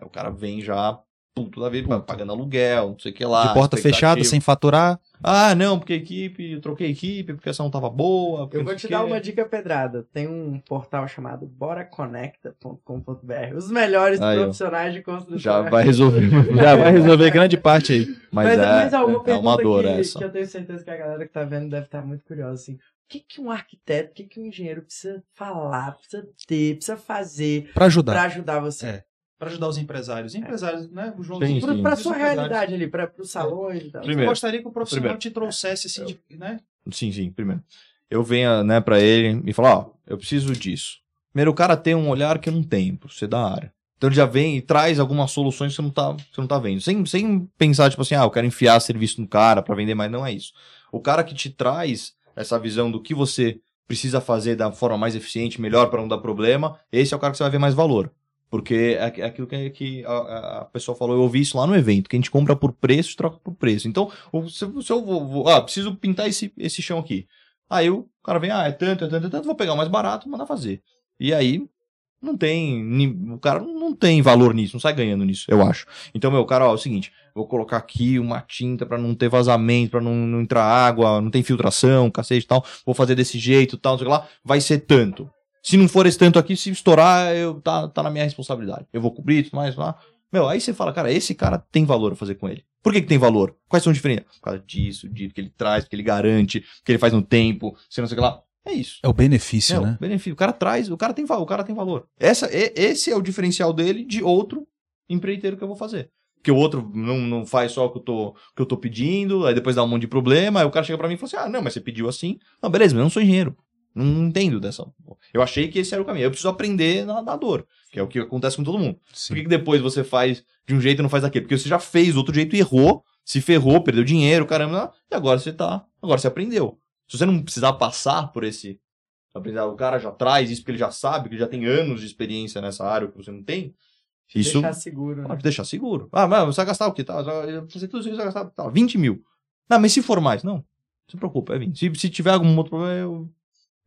Aí o cara vem já puto da vida, pagando aluguel, não sei o que lá. De porta fechada, sem faturar. Ah, não, porque a equipe, eu troquei a equipe, porque essa não tava boa. Eu vou te dar uma dica pedrada. Tem um portal chamado boraconecta.com.br. Os melhores aí, profissionais de construção. Já vai resolver. já vai resolver grande parte aí. Mas, mas, é, mas alguma é, é uma dor que, essa. que eu tenho certeza que a galera que tá vendo deve estar muito curiosa, assim. O que, que um arquiteto, o que, que um engenheiro precisa falar, precisa ter, precisa fazer para ajudar. Pra ajudar você? É para ajudar os empresários. Empresários, né? O João Para a sua realidade ali, para os salões e tal. Primeiro, eu gostaria que o profissional primeiro, te trouxesse assim, de, né? Sim, sim, primeiro. Eu venho, né, para ele e falo, ó, eu preciso disso. Primeiro, o cara tem um olhar que eu não tenho, por ser da área. Então ele já vem e traz algumas soluções que você não tá, você não tá vendo. Sem, sem pensar, tipo assim, ah, eu quero enfiar serviço no cara para vender mais. Não é isso. O cara que te traz essa visão do que você precisa fazer da forma mais eficiente, melhor para não dar problema, esse é o cara que você vai ver mais valor. Porque é, é aquilo que, que a, a, pessoa falou, eu ouvi isso lá no evento, que a gente compra por preço troca por preço. Então, se, se eu vou, vou, ah, preciso pintar esse, esse chão aqui. Aí o cara vem, ah, é tanto, é tanto, é tanto, vou pegar o mais barato e mandar fazer. E aí, não tem, o cara não tem valor nisso, não sai ganhando nisso, eu acho. Então, meu, cara, ó, é o seguinte, vou colocar aqui uma tinta para não ter vazamento, para não, não entrar água, não tem filtração, cacete e tal, vou fazer desse jeito, tal, não sei lá, vai ser tanto. Se não for esse tanto aqui, se estourar, eu, tá, tá na minha responsabilidade. Eu vou cobrir tudo mais lá. Meu, aí você fala, cara, esse cara tem valor a fazer com ele. Por que, que tem valor? Quais são as diferenças? Por causa disso, de que ele traz, que ele garante, que ele faz no tempo, se não sei o que lá. É isso. É o benefício, é, né? O benefício. O cara traz, o cara tem valor, o cara tem valor. Essa, é, esse é o diferencial dele de outro empreiteiro que eu vou fazer. Porque o outro não, não faz só o que eu, tô, que eu tô pedindo, aí depois dá um monte de problema, aí o cara chega para mim e fala assim: ah, não, mas você pediu assim. Não, beleza, mas eu não sou engenheiro. Não entendo dessa. Eu achei que esse era o caminho. Eu preciso aprender na, na dor, que é o que acontece com todo mundo. Sim. Por que, que depois você faz de um jeito e não faz daquele? Porque você já fez outro jeito e errou, se ferrou, perdeu dinheiro, caramba, e agora você tá. Agora você aprendeu. Se você não precisar passar por esse. Aprender, o cara já traz isso porque ele já sabe, que já tem anos de experiência nessa área que você não tem. Isso deixar seguro. Né? Pode deixar seguro. Ah, mas você vai gastar o quê? Tá, fazer tudo isso, você vai gastar tá, 20 mil. Não, mas se for mais, não. Não se preocupe, é 20. Se, se tiver algum outro problema, eu,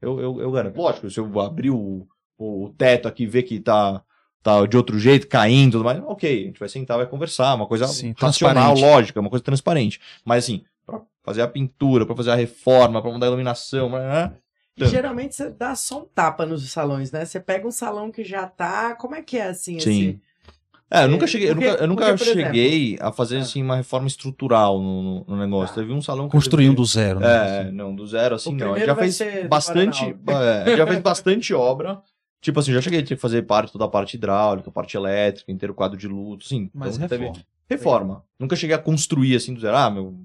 eu, eu, eu garanto. Lógico, se eu abrir o, o teto aqui e ver que tá, tá de outro jeito, caindo, tudo mais, ok, a gente vai sentar, vai conversar, uma coisa Sim, racional, lógica, uma coisa transparente. Mas assim, pra fazer a pintura, pra fazer a reforma, pra mudar a iluminação, né? E geralmente você dá só um tapa nos salões, né? Você pega um salão que já tá. Como é que é assim? Sim. Assim? É, eu nunca cheguei, porque, eu nunca, eu nunca porque, cheguei exemplo, a fazer ah. assim uma reforma estrutural no, no negócio. Ah. Teve um salão construindo do zero, né? É, assim. não, do zero assim o não. Já fez bastante, é, já fez bastante obra. Tipo assim, já cheguei a fazer parte toda a parte hidráulica, parte elétrica, inteiro quadro de luto, sim. Mas então, reforma. reforma. Nunca cheguei a construir assim do zero. Ah, meu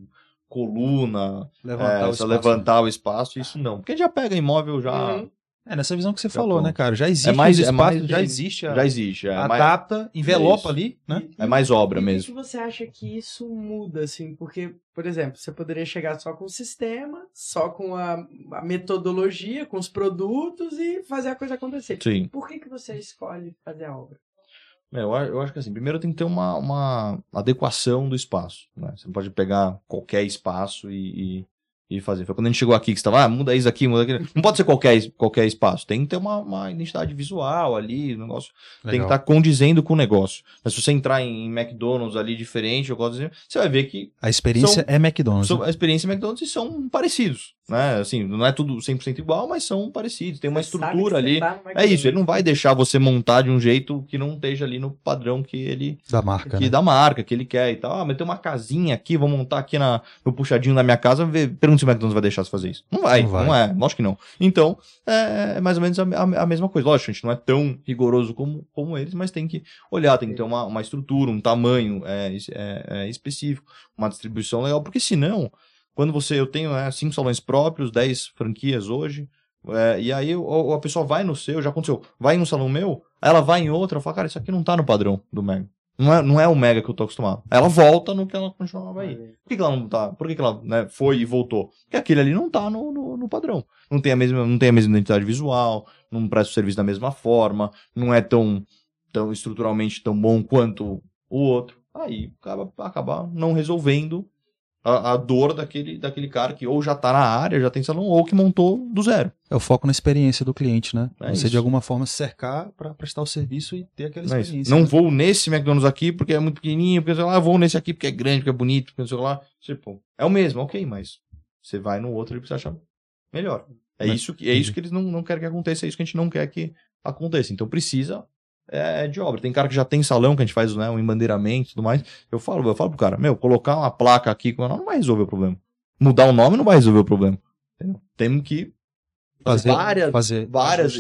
coluna, levantar, é, o, espaço, levantar o espaço, isso não. Porque já pega imóvel já uhum. É nessa visão que você falou, né, cara? Já existe é mais, é mais, já existe, a, já existe, é adapta, mais, envelopa ali, né? é mais obra e mesmo. E que você acha que isso muda, assim? Porque, por exemplo, você poderia chegar só com o sistema, só com a, a metodologia, com os produtos e fazer a coisa acontecer. Sim. Por que, que você escolhe fazer a obra? É, eu, eu acho que assim, primeiro tem que ter uma, uma adequação do espaço. Né? Você não pode pegar qualquer espaço e, e e fazer. Foi quando a gente chegou aqui que estava, ah, muda isso aqui, muda aquilo. Não pode ser qualquer, qualquer espaço. Tem que ter uma, uma identidade visual ali, o negócio Legal. tem que estar tá condizendo com o negócio. Mas se você entrar em McDonald's ali diferente, eu gosto de dizer, você vai ver que. A experiência são, é McDonald's. São, a experiência é McDonald's e são parecidos. Né? Assim, não é tudo 100% igual, mas são parecidos. Tem uma você estrutura ali. Tá é isso, ele não vai deixar você montar de um jeito que não esteja ali no padrão que ele. Da marca. Que, né? Da marca que ele quer e tal. Ah, mas tem uma casinha aqui, vou montar aqui na, no puxadinho da minha casa, pergunta se o McDonald's vai deixar você fazer isso. Não vai, não, vai. não é, lógico que não. Então, é, é mais ou menos a, a, a, mesma coisa. Lógico, a gente não é tão rigoroso como, como eles, mas tem que olhar, tem que ter uma, uma estrutura, um tamanho é, é, é específico, uma distribuição legal, porque senão, quando você, eu tenho né, cinco salões próprios, dez franquias hoje, é, e aí a pessoa vai no seu, já aconteceu, vai em um salão meu, aí ela vai em outro, ela fala, cara, isso aqui não tá no padrão do Mega. Não é, não é o Mega que eu tô acostumado. Ela volta no que ela continuava aí. Por que, que ela não tá? Por que, que ela né, foi e voltou? Porque aquele ali não tá no, no, no, padrão. Não tem, a mesma, não tem a mesma identidade visual, não presta o serviço da mesma forma, não é tão, tão estruturalmente tão bom quanto o outro. Aí acaba, acaba não resolvendo a, a, dor daquele, daquele cara que ou já está na área, já tem salão, ou que montou do zero. É o foco na experiência do cliente, né? É Você isso. de alguma forma se cercar para prestar o serviço e ter aquela experiência. É não né? vou nesse McDonald's aqui porque é muito pequenininho, porque sei lá, vou nesse aqui porque é grande, porque é bonito, porque sei lá. Tipo, é o mesmo, ok, mas você vai no outro e você acha melhor. É, isso, que, é isso que eles não, não querem que aconteça, é isso que a gente não quer que aconteça. Então precisa é, é, de obra. Tem cara que já tem salão que a gente faz né, um embandeiramento e tudo mais. Eu falo, eu falo pro cara, meu, colocar uma placa aqui com não vai resolver o problema. Mudar o nome não vai resolver o problema. Entendeu? Temos que fazer várias, fazer várias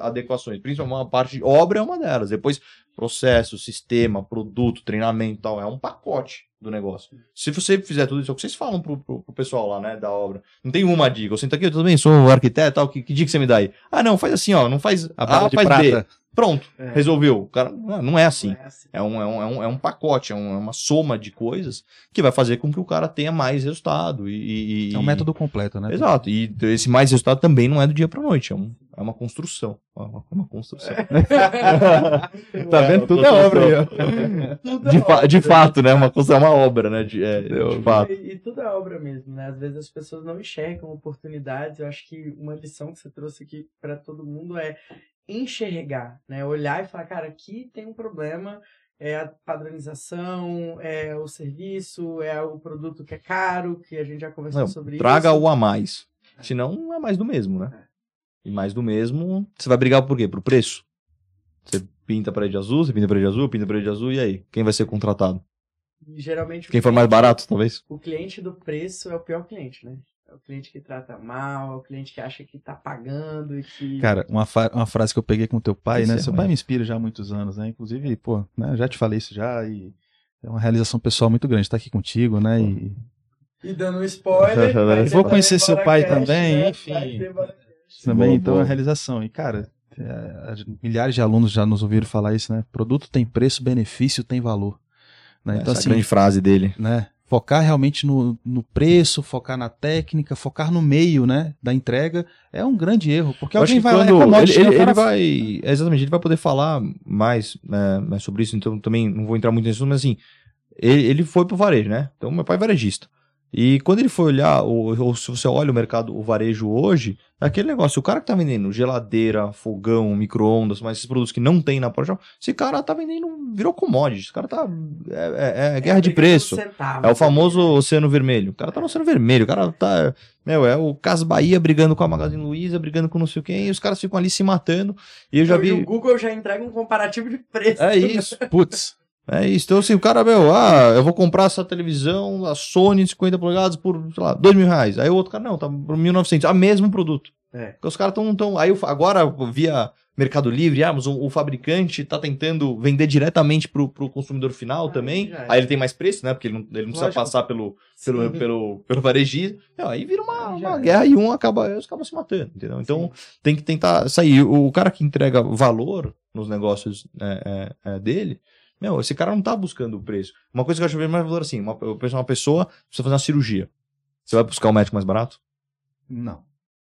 adequações. Principalmente uma parte de obra é uma delas. Depois, processo, sistema, produto, treinamento e tal. É um pacote do negócio. Se você fizer tudo isso, é o que vocês falam pro, pro, pro pessoal lá, né, da obra. Não tem uma dica. Eu sento aqui, eu também sou arquiteto tal. Que, que dica você me dá aí? Ah, não, faz assim, ó. Não faz A, faz prata. B. Pronto, é. resolveu. O cara, não é assim. Não é, assim. É, um, é, um, é, um, é um pacote, é, um, é uma soma de coisas que vai fazer com que o cara tenha mais resultado. E, e é um método completo, né? Exato. E esse mais resultado também não é do dia para noite, é, um, é uma construção. É uma, uma construção. tá vendo? Tudo é obra aí, ó. De, fa de fato, né? Uma construção é uma obra, né? De, é, de fato. E, e, tudo é obra mesmo, né? Às vezes as pessoas não enxergam oportunidades. Eu acho que uma lição que você trouxe aqui para todo mundo é enxergar, né? Olhar e falar, cara, aqui tem um problema, é a padronização, é o serviço, é o produto que é caro, que a gente já conversou não, sobre traga isso. Traga o a mais. É. Senão é mais do mesmo, né? É. E mais do mesmo, você vai brigar por quê? Por preço. Você pinta a parede azul, você pinta a parede azul, pinta a parede azul, e aí? Quem vai ser contratado? Geralmente Quem for mais barato, talvez? O cliente do preço é o pior cliente, né? É o cliente que trata mal, é o cliente que acha que tá pagando e que. Cara, uma, uma frase que eu peguei com teu pai, né? É Seu pai me inspira já há muitos anos, né? Inclusive, pô, né? já te falei isso já e é uma realização pessoal muito grande estar aqui contigo, né? E, e dando um spoiler. Vou conhecer seu pai cash, também, né? enfim. Também, boa, então, boa. é realização. E, cara, é, milhares de alunos já nos ouviram falar isso, né? Produto tem preço, benefício tem valor. Né? Então, Essa assim, grande frase dele. Né? focar realmente no, no preço, focar na técnica, focar no meio, né, da entrega, é um grande erro, porque Eu alguém vai lá, é commodity, ele, ele, ele vai. é, Exatamente, ele vai poder falar mais né, sobre isso, então também não vou entrar muito nisso, mas assim, ele, ele foi pro varejo, né? Então, meu pai é varejista. E quando ele foi olhar, ou, ou se você olha o mercado, o varejo hoje, é aquele negócio, o cara que tá vendendo geladeira, fogão, micro-ondas, mas esses produtos que não tem na Porta, esse cara tá vendendo, virou commodity, esse cara tá, é, é- é guerra de preço. É o famoso Oceano Vermelho. O cara tá no Oceano Vermelho, o cara tá. Meu, é o Cas Bahia brigando com a Magazine Luiza, brigando com não sei quem, e os caras ficam ali se matando. E eu já O vi. Google já entrega um comparativo de preço. É isso. Putz, É isso. Então, assim, o cara, meu, ah, eu vou comprar essa televisão, a Sony 50 polegadas por, sei lá, 2 mil reais. Aí o outro cara, não, tá por 1.900. Ah, mesmo produto. É. Porque os caras estão. Tão, aí o- agora, via Mercado Livre, Amazon, o fabricante tá tentando vender diretamente pro, pro consumidor final Ah, também. é. Aí ele tem mais preço, né? Porque ele não, ele não precisa passar pelo, pelo, Sim. pelo, pelo varejista. Não, aí vira uma, uma é. guerra e um acaba, eles acabam se matando, entendeu? Então tem que tentar sair. O, o cara que entrega valor nos negócios é, é, é, dele, meu, esse cara não tá buscando o preço. Uma coisa que eu acho bem mais valor assim, uma, eu penso uma pessoa precisa fazer uma cirurgia. Você vai buscar o médico mais barato? não.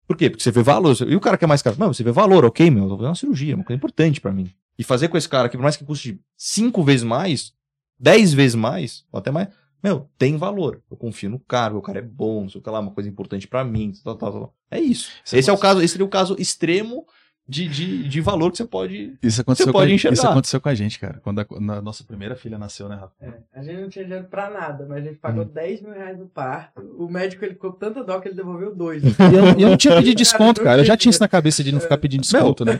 Por quê? Porque você vê valor. E o cara que é mais caro? Não, você vê valor, ok, meu, eu vou fazer uma cirurgia, uma coisa importante pra mim. E fazer com esse cara que, por mais que custe cinco vezes mais, dez vezes mais, ou até mais, meu, tem valor. Eu confio no cara, o cara é bom, não sei o que lá, uma coisa importante pra mim, tal, tal, tal. É isso. Você esse é o pode- caso, esse seria o caso extremo de, de, de valor que você pode. Isso aconteceu, Você com a, pode gente- enxergar. isso aconteceu com a gente, cara. Quando a, na nossa primeira filha nasceu, né, Rafa? É, a gente não tinha dinheiro pra nada, mas a gente pagou 10 mil reais no parto. O médico ele ficou com tanta dó que ele devolveu dois. E eu, eu não tinha pedido desconto, cara. Eu já tinha. isso na cabeça de não ficar pedindo desconto, né?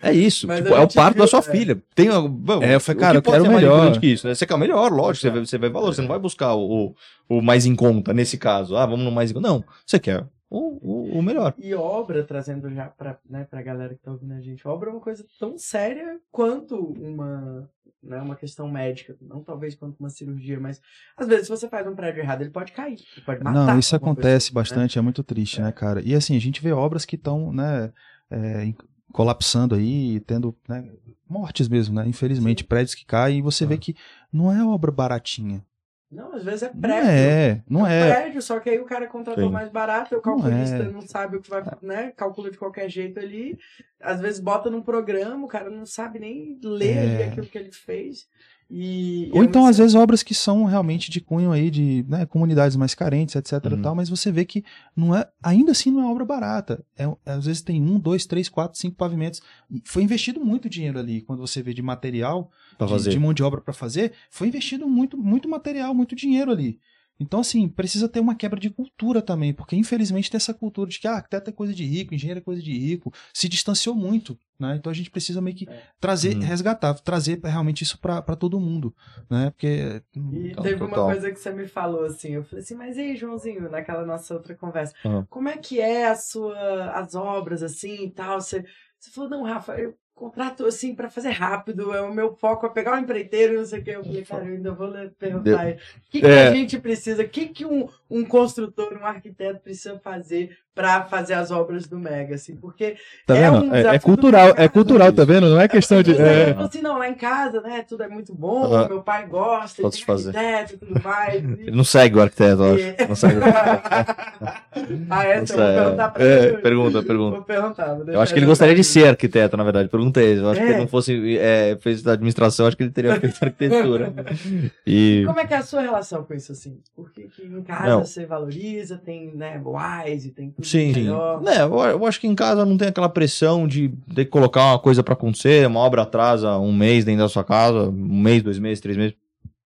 É isso. Tipo, é o parto viu, da sua é. filha. Tem, bom, É, eu falei, o cara, que eu pode quero ser mais melhor. que isso, né? Você quer o melhor, lógico, você vê, você vê valor. Você não vai buscar o, o, o mais em conta nesse caso. Ah, vamos no mais em conta. Não, você quer o, o, o melhor. E obra, trazendo já pra, né, pra galera que tá ouvindo a gente, obra é uma coisa tão séria quanto uma, né, uma questão médica. Não talvez quanto uma cirurgia, mas às vezes se você faz um prédio errado, ele pode cair. Ele pode matar. Não, isso acontece pessoa, né? bastante, é muito triste, né, cara? E assim, a gente vê obras que estão, né, é, colapsando aí, tendo né, mortes mesmo, né? Infelizmente, prédios que caem e você vê que não é obra baratinha. Não, às vezes é Não prédio. é, não um é. prédio, só que aí o cara contratou Sim. mais barato, o calculista é. não sabe o que vai, né? Calcula de qualquer jeito ali. Às vezes bota num programa, o cara não sabe nem ler É. ali aquilo que ele fez. E, Ou então, é uma- às vezes, obras que são realmente de cunho aí de né, comunidades mais carentes, etc. Uhum. tal, mas você vê que não é, ainda assim não é obra barata. É, às vezes tem um, dois, três, quatro, cinco pavimentos. Foi investido muito dinheiro ali. Quando você vê de material, de, de mão de obra para fazer, foi investido muito, muito material, muito dinheiro ali. Então, assim, precisa ter uma quebra de cultura também, porque infelizmente tem essa cultura de que ah, arquiteto é coisa de rico, engenheiro é coisa de rico, se distanciou muito, né? Então a gente precisa meio que É. trazer, Hum. resgatar, trazer realmente isso para todo mundo, né? Porque E Então, teve total. uma coisa que você me falou assim, eu falei assim, mas e aí, Joãozinho, naquela nossa outra conversa, Aham. como é que é a sua, as obras assim e tal? Você, você falou, não, Rafa, eu contrato assim pra fazer rápido, é o meu foco é pegar o empreiteiro e não sei o que. Eu falei, cara, eu ainda vou perguntar aí, o que, que É. a gente precisa, o que, que um, um construtor, um arquiteto precisa fazer pra fazer as obras do Mega, assim, porque Tá É um É, é cultural, é cultural, tá vendo? Não é questão de. É, assim, não, lá em casa, né, tudo é muito bom, Aham. meu pai gosta, ele é fazer. arquiteto e tudo mais. Ele não segue o arquiteto, eu É. acho. Não segue o arquiteto. ah, essa eu vou é. perguntar pra É, ele. pergunta, pergunta. Vou perguntar. vou Eu acho que ele gostaria de ser arquiteto, na verdade. Pergunta é essa. Eu acho que É. ele não fosse, é, fez da administração, acho que ele teria feito arquitetura. E. Como é que é a sua relação com isso, assim? Porque que em casa Não. você valoriza, tem, né, Wise, tem tudo Sim, sim. É, eu, acho que em casa não tem aquela pressão de ter que colocar uma coisa pra acontecer, uma obra atrasa um mês dentro da sua casa, um mês, dois meses, três meses.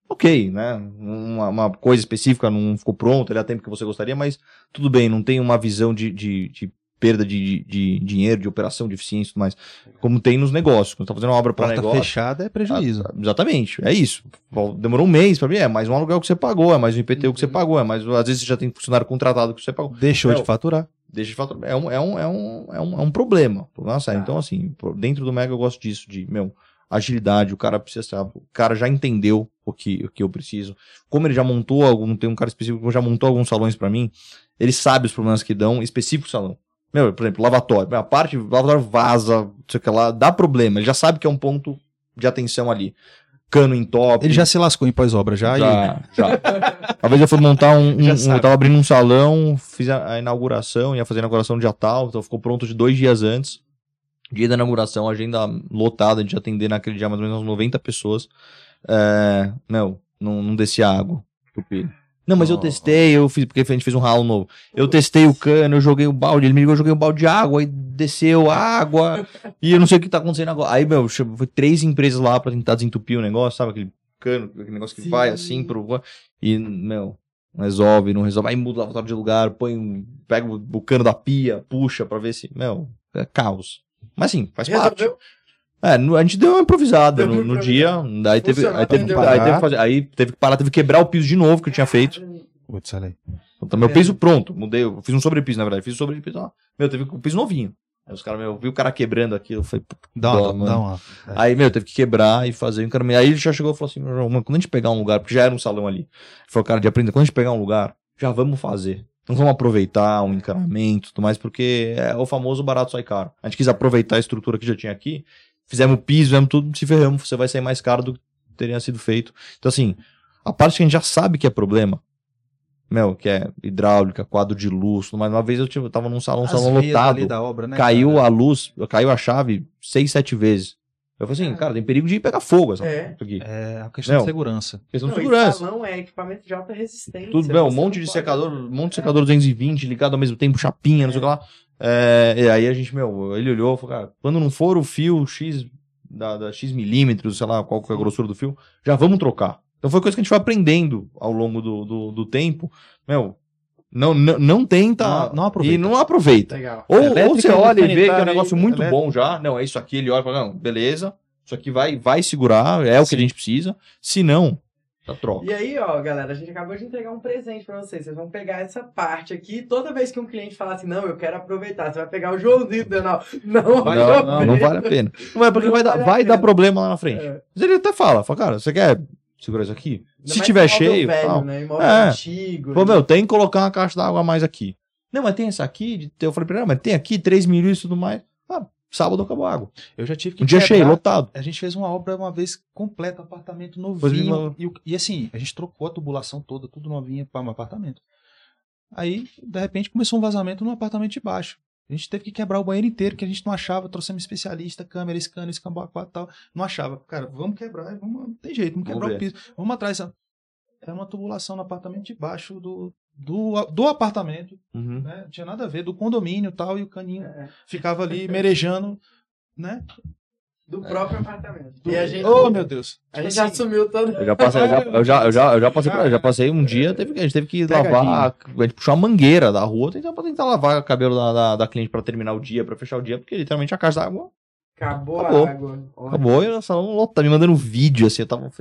Ok, né? Uma, uma coisa específica não ficou pronta, ele há tempo que você gostaria, mas tudo bem, não tem uma visão de, de, de perda de, de, de dinheiro, de operação, de eficiência e tudo mais. Como tem nos negócios. Quando você tá fazendo uma obra para negócio. fechada é prejuízo. Ah, Exatamente, é isso. Demorou um mês pra mim, é mais um aluguel que você pagou, é mais um IPTU que você pagou, é mais. Às vezes você já tem funcionário contratado que você pagou. Deixou Não. de faturar. Deixa de fato. É um, é um, é um, é um, é um problema. problema sério. Tá. Então, assim, dentro do Mega eu gosto disso, de, meu, agilidade, o cara precisa o cara já entendeu o que, o que eu preciso. Como ele já montou algum, tem um cara específico que já montou alguns salões pra mim, ele sabe os problemas que dão, específico salão. Meu, por exemplo, lavatório. A parte, lavatório vaza, não sei o que lá, dá problema. Ele já sabe que é um ponto de atenção ali. cano em top. Ele já se lascou em pós-obra, já? Já, e... já. Uma vez eu fui montar um, um, um, Eu tava abrindo um salão, fiz a, a, inauguração, ia fazer a inauguração no dia tal, então ficou pronto de dois dias antes. Dia da inauguração, agenda lotada, gente atender naquele dia mais ou menos umas 90 pessoas. É, não, não, não descia água. Tupido. Não, mas oh. eu testei, eu fiz, porque a gente fez um ralo novo. Eu testei o cano, eu joguei o balde, ele me ligou, eu joguei um balde de água, aí desceu água, e eu não sei o que tá acontecendo agora. Aí, meu, foi três empresas lá pra tentar desentupir o negócio, sabe? Aquele cano, aquele negócio que Sim. vai assim pro. E, meu, não resolve, não resolve. Aí muda a de lugar, põe, pega o cano da pia, puxa pra ver se. Meu, é caos. Mas sim, faz Resolveu? É, a gente deu uma improvisada no, no dia, daí teve, aí teve, que parar, aí, teve que fazer, aí teve que parar, teve que quebrar o piso de novo que eu tinha feito. Putz, olha aí. Então, meu piso pronto, mudei, eu fiz um sobrepiso, na verdade, fiz um sobrepiso, ó. Meu, teve um piso novinho. Aí os caras, meu, vi o cara quebrando aquilo, eu falei, dá uma, dá uma. É. Aí, meu, teve que quebrar e fazer um encaramento. Aí ele já chegou e falou assim, meu irmão, quando a gente pegar um lugar, porque já era um salão ali, ele falou, cara, de aprender, quando a gente pegar um lugar, já vamos fazer. Não vamos aproveitar um encaramento e tudo mais, porque é o famoso barato sai caro. A gente quis aproveitar a estrutura que já tinha aqui fizemos piso, fizemos tudo, se ferramos, você vai sair mais caro do que teria sido feito. Então, assim, a parte que a gente já sabe que é problema, meu, que é hidráulica, quadro de luz, mas uma vez eu, tava num salão, um salão lotado, obra, né, caiu cara? a luz, caiu a chave seis, sete vezes. Eu falei assim, é. cara, tem perigo de pegar fogo essa é. aqui. É a questão não, de segurança. Questão não, de segurança. Não é equipamento de alta resistência. Tudo bem, um monte de secador, um monte de secador 220 ligado ao mesmo tempo, chapinha, não sei o que lá. É, e aí a gente, meu, ele olhou e falou, cara, quando não for o fio X da, da X milímetros, sei lá qual que é a grossura do fio, já vamos trocar. Então foi coisa que a gente foi aprendendo ao longo do, do, do tempo. Meu, não, não, não tenta não, não aproveita. e não aproveita. Legal. Ou, ou você olha e vê que é um negócio muito elétrica. bom já. Não, é isso aqui, ele olha e fala, não, beleza, isso aqui vai, vai segurar, é Sim. o que a gente precisa. Se não, da troca. E aí, ó, galera, a gente acabou de entregar um presente para vocês. Vocês vão pegar essa parte aqui. Toda vez que um cliente falar assim, não, eu quero aproveitar, você vai pegar o Joãozinho do Não, não, vai não, não, não, vale a pena. Não é porque não vai, dar, vai dar problema lá na frente. É. Mas ele até fala, fala, cara, você quer segurar isso aqui? Ainda Se tiver cheio. Velho, tal. Né? é. antigo. Pô, meu, tem que colocar uma caixa d'água a mais aqui. Não, mas tem essa aqui. Eu falei pra ele, mas tem aqui 3 mil e tudo mais. Ah, Sábado acabou a água. Eu já tive que. Um dia cheio, lotado. A gente fez uma obra uma vez completa, apartamento novinho. E, e, assim, a gente trocou a tubulação toda, tudo novinho para um apartamento. Aí, de repente, começou um vazamento no apartamento de baixo. A gente teve que quebrar o banheiro inteiro, que a gente não achava. Trouxemos especialista, câmera, scanner, escambau e tal. Não achava. Cara, vamos quebrar, vamos, não tem jeito, vamos quebrar vamos o piso. Vamos atrás. Era uma tubulação no apartamento de baixo do, do, do apartamento, uhum. né? Não tinha nada a ver, do condomínio e tal, e o caninho é. ficava ali merejando, né? Do próprio apartamento. E a gente, oh, meu Deus. A gente já assumiu todo. Eu já passei, eu já, eu já, eu já, eu já passei, pra, já passei um dia, teve, a gente teve que lavar, a gente puxou uma mangueira da rua, tentar, tentar lavar o cabelo da, da, da cliente para terminar o dia, para fechar o dia, porque literalmente a casa d'água Acabou, Acabou. a água. Acabou e o salão tá me mandando vídeo assim. Eu tava.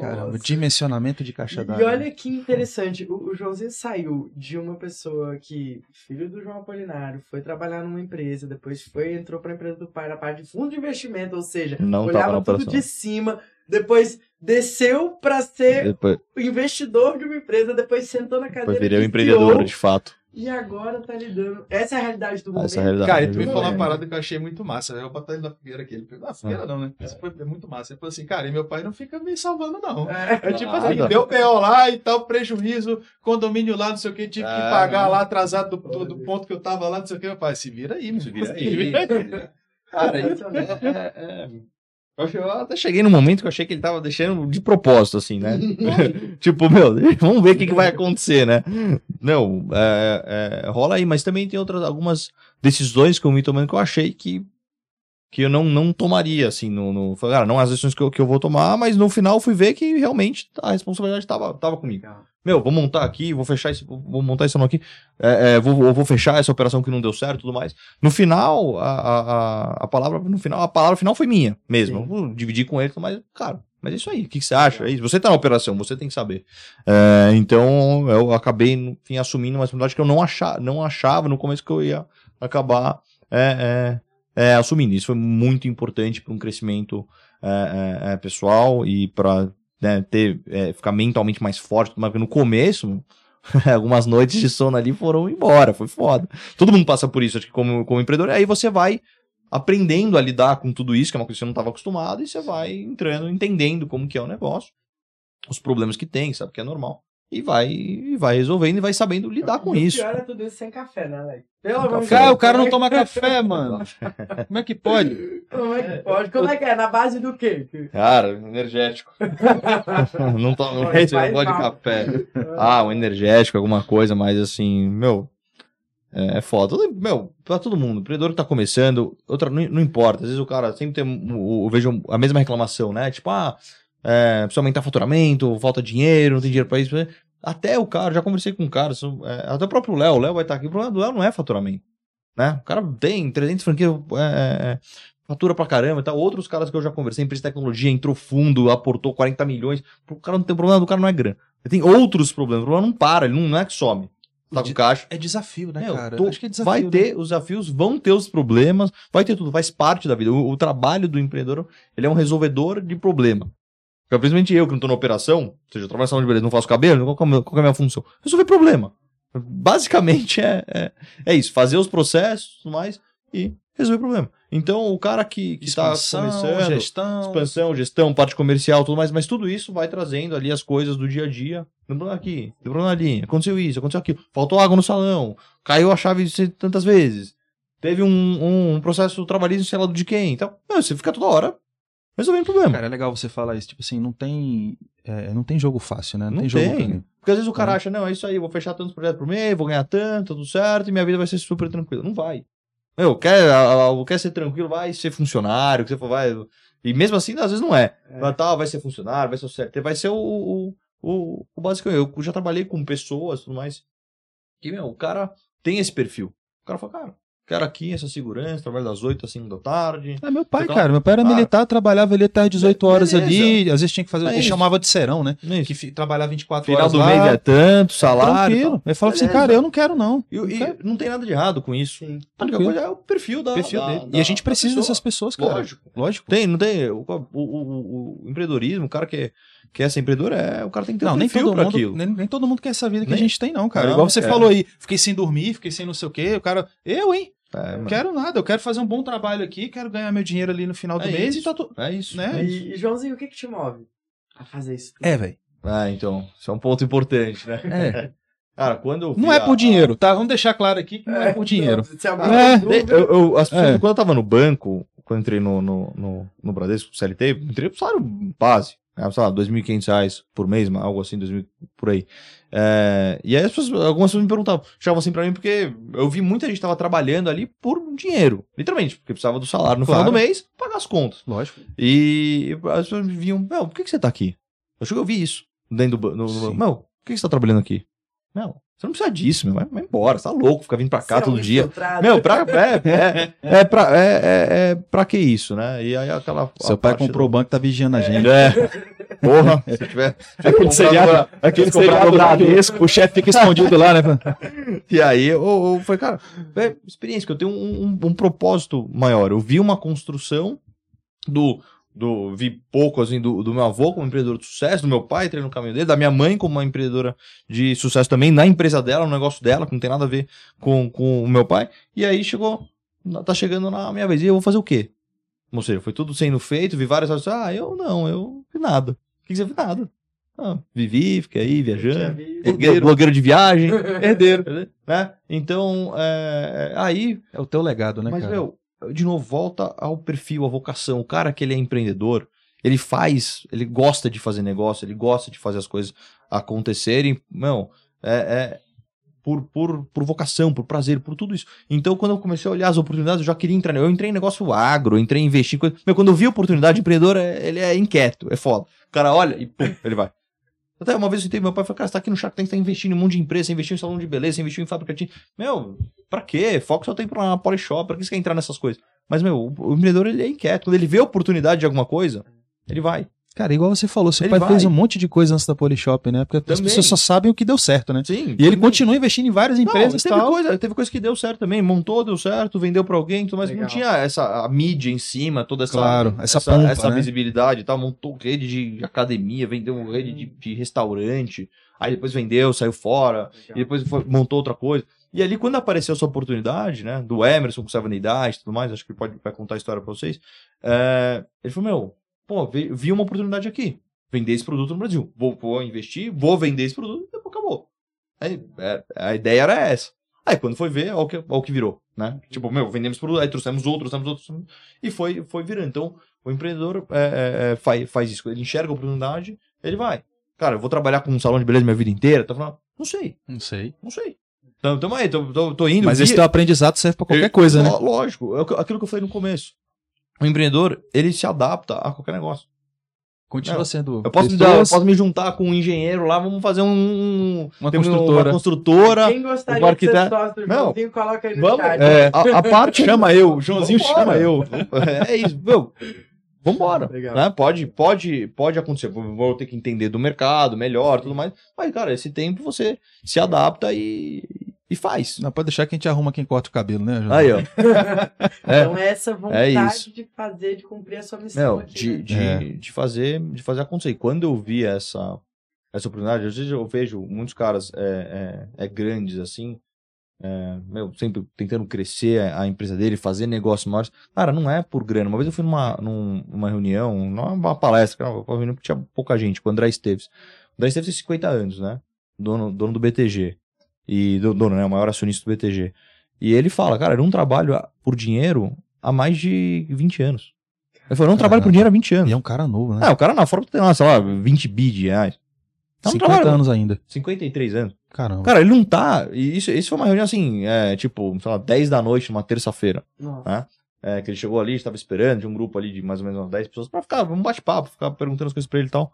Caramba, o dimensionamento de caixa d'água. E olha que interessante. O, o Joãozinho saiu de uma pessoa que, filho do João Apolinário, foi trabalhar numa empresa, depois foi entrou pra empresa do pai na parte de fundo de investimento, ou seja, Não olhava tudo de cima, depois desceu para ser depois... investidor de uma empresa, depois sentou na cadeira. Depois virei um empreendedor, de fato. E agora tá lidando. Essa é a realidade do momento. Essa é a realidade. Cara, tu me falou uma parada que eu achei muito massa. Eu botar ele na fogueira aqui. Ele pegou, ah, fogueira não, né? Isso foi muito massa. Ele falou assim, cara, e meu pai não fica me salvando, não. É, é tipo assim, deu PO lá e tal, prejuízo, condomínio lá, não sei o que, tive que ah, pagar não. lá atrasado do, do, do, ponto que eu tava lá, não sei o que. Meu pai, se vira aí, meu. Se vira aí. Cara, isso é, é, é eu até cheguei no momento que eu achei que ele tava deixando de propósito, assim, né? tipo, meu, vamos ver o que, que vai acontecer, né? Não, é, é, rola aí, mas também tem outras, algumas decisões que eu me tomando que eu achei que, que eu não, não tomaria, assim, no, no. Cara, não as decisões que eu, que eu vou tomar, mas no final fui ver que realmente a responsabilidade tava, tava comigo meu, vou montar aqui, vou fechar esse, vou montar esse aqui, é, é, vou, vou fechar essa operação que não deu certo, tudo mais. No final, a, a, a palavra, no final, a palavra final foi minha mesmo. Vou dividir com ele, mas, cara, mas é isso aí. O que, que você acha? É isso. Você tá na operação, você tem que saber. É, então, eu acabei, enfim, assumindo uma responsabilidade que eu não achava, não achava no começo que eu ia acabar é, é, é assumindo. Isso foi muito importante para um crescimento é, pessoal e para né, ter, é, ficar mentalmente mais forte, mas no começo, algumas noites de sono ali foram embora, foi foda. Todo mundo passa por isso, acho que como, como empreendedor, aí você vai aprendendo a lidar com tudo isso, que é uma coisa que você não estava acostumado, e você vai entrando, entendendo como que é o negócio, os problemas que tem, sabe que é normal. E vai, e vai resolvendo e vai sabendo lidar com isso. O pior é tudo isso sem café, né, Alex? Pelo amor de Deus. O cara não toma café, mano. Como é que pode? Como é que pode? Como é que é? Na base do quê? Cara, energético. não tomo não pode café. Ah, um energético, alguma coisa, mas assim, meu, é, é foda. Meu, pra todo mundo, o empreendedor que tá começando, outra, não, não, importa. Às vezes o cara sempre tem. Eu vejo a mesma reclamação, né? Tipo, ah, é, precisa aumentar faturamento, falta dinheiro, não tem dinheiro pra isso. Até o cara, já conversei com o cara, é, até o próprio Léo, o Léo vai estar aqui. O problema do Léo não é faturamento. Né? O cara tem 300 franquias, é, é, fatura pra caramba e tal. Outros caras que eu já conversei, empresa de tecnologia, entrou fundo, aportou 40 milhões. O cara não tem problema, do cara não é grana. Ele tem outros problemas. O problema não para, ele não, não é que some. Tá com caixa. É desafio, né, cara? Tô, Acho que é desafio. Vai ter né? os desafios, vão ter os problemas, vai ter tudo, faz parte da vida. O, o trabalho do empreendedor, ele é um resolvedor de problema. Porque, principalmente eu que não tô na operação, ou seja, eu trabalho na salão de beleza, não faço cabelo, qual, é, qual é a minha função? Resolver problema. Basicamente é, é, é isso, fazer os processos e tudo mais e resolver problema. Então, o cara que, que tá começando, gestão. expansão, gestão, parte comercial, tudo mais, mas tudo isso vai trazendo ali as coisas do dia a dia. Lembrando aqui, lembrando ali, aconteceu isso, aconteceu aquilo, faltou água no salão, caiu a chave tantas vezes, teve um, um processo trabalhista, sei lá de quem. Então, você fica toda hora resolvendo problema. Cara, é legal você falar isso. Tipo assim, não tem, é, não tem jogo fácil, né? Não, não tem, tem, jogo Porque às vezes o cara é. acha, não, é isso aí, vou fechar tantos projetos por mês, vou ganhar tanto, tudo certo, e minha vida vai ser super tranquila. Não vai. Meu, quer, quer ser tranquilo, vai ser funcionário, que você for, vai. E mesmo assim, às vezes não é. é. Mas, tá, vai ser funcionário, vai ser certo. Vai ser o, o, o, o básico. Eu já trabalhei com pessoas tudo mais. Que, meu, o cara tem esse perfil. O cara fala, cara, Quero aqui essa segurança, trabalho das 8 às 5 da tarde. É meu pai, cara. Meu pai era militar, trabalhava ali até às 18 horas Beleza. ali. Às vezes tinha que fazer. É ele chamava de serão, né? É isso. Que trabalhava 24 Final horas. Final do lá, mês é tanto, salário. Tranquilo. Ele falava assim, cara, eu não quero, não. E não, e não tem nada de errado com isso. Sim. A única coisa é o perfil da. Perfil da, dele. Da, e a gente precisa dessas pessoas, cara. Lógico. Lógico. Tem, não tem. O, o, o, o empreendedorismo, o cara que é quer ser empreendedor, é, o cara tem que ter não, um nem todo mundo, aquilo. Nem, nem, todo mundo quer essa vida que nem... a gente tem, não, cara. Não, Igual você é. falou aí, fiquei sem dormir, fiquei sem não sei o quê, o cara. Eu, hein? É, quero nada, eu quero fazer um bom trabalho aqui, quero ganhar meu dinheiro ali no final do é mês isso. e tá tudo. É isso. Né? E, e, Joãozinho, o que que te move a fazer isso? É, velho. Ah, então, isso é um ponto importante, né? É. Cara, quando eu Não é por dinheiro, tá? Vamos deixar claro aqui que não é, é por dinheiro. Não, é. eu, eu, as pessoas, quando eu tava no banco, quando eu entrei no, no, no, no Bradesco, CLT, entrei pro salário base. Né? Sei lá, R$ 2.500 por mês, algo assim, 2000, por aí. É, e aí as pessoas, algumas pessoas me perguntavam, chamavam assim pra mim, porque eu vi muita gente tava trabalhando ali por dinheiro, literalmente, porque precisava do salário no claro. final do mês, pagar as contas. Lógico. E as pessoas me viam, meu, por que, que você tá aqui? Eu acho que eu vi isso dentro do. No, no, meu, por que, que você tá trabalhando aqui? Meu, você não precisa disso, meu. Vai, vai embora, você tá louco, fica vindo pra cá todo é um dia. Meu, pra, é, é, é, pra, é, é, é, pra que isso, né? E aí aquela. Seu pai comprou do... o banco tá vigiando a gente. É. Porra, se tiver. Aquele seriado, aquele seriado Bradesco, o chefe fica escondido lá, né? E aí eu, eu falei, cara, é experiência, que eu tenho um, um, um propósito maior. Eu vi uma construção do do vi pouco assim do, do meu avô como empreendedor de sucesso, do meu pai entrei no caminho dele, da minha mãe como uma empreendedora de sucesso também na empresa dela, no negócio dela, que não tem nada a ver com, com o meu pai. E aí chegou, tá chegando na minha vez, e eu vou fazer o quê? Ou seja, foi tudo sendo feito, vi várias coisas, ah, eu não, eu vi nada. O que você viu nada? Ah, vivi, fiquei aí viajando, blogueiro, blogueiro de viagem, herdeiro, né? Então, é, aí... É o teu legado, né, mas, cara? meu, de novo, volta ao perfil, à vocação. O cara que ele é empreendedor, ele faz, ele gosta de fazer negócio, ele gosta de fazer as coisas acontecerem. Não, é, é por, por, por vocação, por prazer, por tudo isso. Então, quando eu comecei a olhar as oportunidades, eu já queria entrar. Eu entrei em negócio agro, entrei em investir em coisa. Meu, quando eu vi a oportunidade, empreendedor, é, ele é inquieto, é foda. O cara olha e pum, ele vai. Até uma vez eu teve meu pai falou, cara, você tá aqui no Shark Tank, tá investindo em um monte de empresa, investiu em salão de beleza, investiu em fábrica de... Meu, pra quê? Foco só tem pra Polishop, pra que você quer entrar nessas coisas? Mas, meu, o, o empreendedor, ele é inquieto. Quando ele vê a oportunidade de alguma coisa, ele vai. Cara, igual você falou, seu ele pai vai. fez um monte de coisa antes da Polishop, né? Porque também. as pessoas só sabem o que deu certo, né? Sim. E ele continua investindo em várias empresas não, teve tal. Coisa, teve coisa que deu certo também. Montou, deu certo, vendeu pra alguém, mas Legal. não tinha essa a mídia em cima, toda essa, claro, essa, essa, pompa, essa né? visibilidade e tal. Montou rede de academia, vendeu rede de, de restaurante. Aí depois vendeu, saiu fora. Legal. E depois foi, montou outra coisa. E ali, quando apareceu essa oportunidade, né, do Emerson com essa vanidade e tudo mais, acho que ele pode vai contar a história pra vocês. É, ele falou: Meu, pô, vi, vi, uma oportunidade aqui. Vender esse produto no Brasil. Vou, vou investir, vou vender esse produto e depois acabou. Aí, é, a ideia era essa. Aí, quando foi ver, olha o que, olha o que virou, né? Tipo, meu, vendemos produto, aí trouxemos outro, trouxemos outro, e foi, foi virando. Então, o empreendedor é, é, é, faz, faz isso. Ele enxerga a oportunidade, ele vai. Cara, eu vou trabalhar com um salão de beleza minha vida inteira? Tá falando, não sei. Não sei. Não sei. Então, tamo aí, tô, tô, tô indo. Mas esse teu aprendizado serve pra qualquer coisa, né? Lógico, é aquilo que eu falei no começo. O empreendedor, ele se adapta a qualquer negócio. Continua sendo. Eu posso, me dar, eu posso me juntar com um engenheiro lá, vamos fazer um. Uma construtora. Uma construtora. Quem gostaria um de ser sócio do Joãozinho, coloca aí no vamos, chat. É, a, a, parte. chama eu, Joãozinho Vambora. chama eu. É isso, meu. Vambora. Né? Pode, pode, pode acontecer. Vou, vou ter que entender do mercado melhor tudo mais. Mas, cara, esse tempo você se adapta e, e faz. Não, pode deixar que a gente arruma quem corta o cabelo, né? Aí, ó. É, então, essa vontade isso. de fazer, de cumprir a sua missão. Não, aqui, de, né? de, É. de, fazer, de fazer acontecer. E quando eu vi essa, essa oportunidade, às vezes eu vejo muitos caras é, é, é grandes assim, é, meu, sempre tentando crescer a, a empresa dele, fazer negócios maiores. Cara, não é por grana. Uma vez eu fui numa, num- numa reunião, não é uma palestra, uma reunião que tinha pouca gente, com o André Esteves. O André Esteves tem 50 anos, né? Dono, dono do BTG. E do- dono, né? O maior acionista do BTG. E ele fala, cara, eu não trabalho por dinheiro há mais de 20 anos. Ele falou, eu não trabalho por Caramba. dinheiro há 20 anos. E é um cara novo, né? É, o cara na Fórmula tem lá, sei lá, 20 bi de reais. Não 50 trabalha- anos ainda. 53 anos. Caramba. Cara, ele não tá. Isso, isso foi uma reunião assim, é, tipo, sei lá, 10 da noite, numa terça-feira. Nossa. É, que ele chegou ali, estava esperando, de um grupo ali de mais ou menos umas 10 pessoas, pra ficar, um bate-papo, ficar perguntando as coisas pra ele e tal.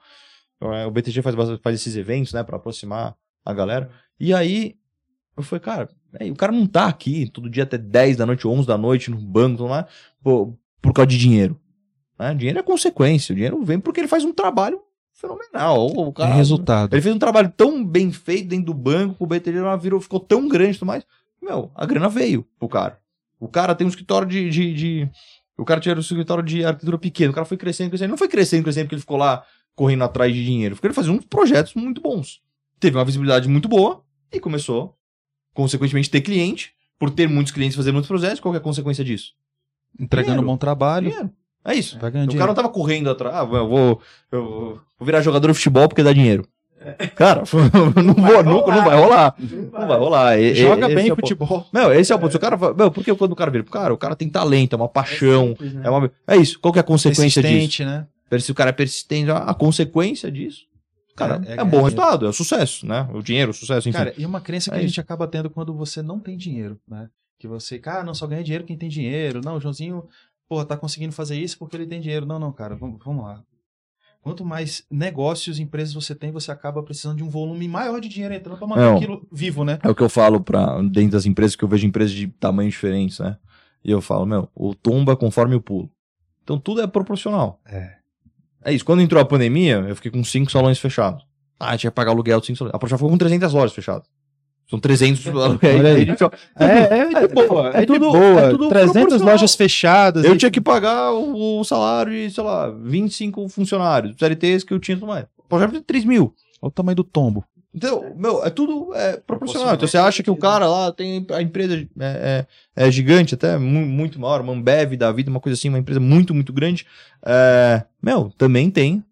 É, o BTG faz, faz esses eventos, né, pra aproximar a galera. E aí, eu falei, cara, é, o cara não tá aqui todo dia até 10 da noite, 11 da noite, no banco, lá, por, por causa de dinheiro. Né? Dinheiro é consequência, o dinheiro vem porque ele faz um trabalho fenomenal. O É cara, resultado. ele fez um trabalho tão bem feito dentro do banco, o BTG virou, ficou tão grande e tudo mais. Meu, a grana veio pro cara. O cara tem um escritório de. de, de- o cara tinha um escritório de arquitetura pequeno. O cara foi crescendo, crescendo. Não foi crescendo, crescendo porque ele ficou lá correndo atrás de dinheiro. Porque ele fazia uns projetos muito bons. Teve uma visibilidade muito boa e começou, consequentemente, ter cliente. Por ter muitos clientes fazer muitos projetos, qual que é a consequência disso? Entregando um dinheiro. bom trabalho, Dinheiro. É isso. O cara dinheiro. não tava correndo atrás, ah, eu vou, eu vou- virar jogador de futebol porque dá dinheiro. Cara, não, vou, não, não vai rolar. Não vai rolar. E- Joga bem é o ponto. futebol. Meu, esse é o ponto. Se o cara, fala- meu, porque quando o cara vira, cara, o cara tem talento, é uma paixão, simples, né? é uma, é isso. Qual que é a consequência disso? Persistente, né? Se o cara é persistente, a, a consequência disso, cara, É- é, é um bom resultado, é sucesso, né? O dinheiro, o sucesso, enfim. Cara, e uma crença que É a gente isso. acaba tendo quando você não tem dinheiro, né? Que você, cara, não só ganha dinheiro quem tem dinheiro. Não, o Joãozinho, porra, tá conseguindo fazer isso porque ele tem dinheiro. Não, não, cara, vamos, vamos lá. Quanto mais negócios, empresas você tem, você acaba precisando de um volume maior de dinheiro entrando pra manter Não. aquilo vivo, né? É o que eu falo pra, dentro das empresas, que eu vejo empresas de tamanhos diferentes, né? E eu falo, meu, o tombo é conforme o pulo. Então tudo é proporcional. É. É isso. Quando entrou a pandemia, eu fiquei com cinco salões fechados. Ah, a gente ia pagar aluguel de cinco salões. A Prochá ficou com 300 lojas fechadas. São 300 aluguéis. Tipo, É, é, de boa. É, é de tudo- boa. é tudo 300 proporcional. lojas fechadas. Eu e- tinha que pagar o, o salário de, sei lá, 25 funcionários, CLTs que eu tinha e tudo mais. O projeto de 3 mil. Olha o tamanho do tombo. Então, meu, é tudo é, proporcional. Então você acha que o cara lá tem a empresa é, é, é gigante, até mu- muito maior, uma Ambev da vida, uma coisa assim, uma empresa muito, muito grande. É, meu, também tem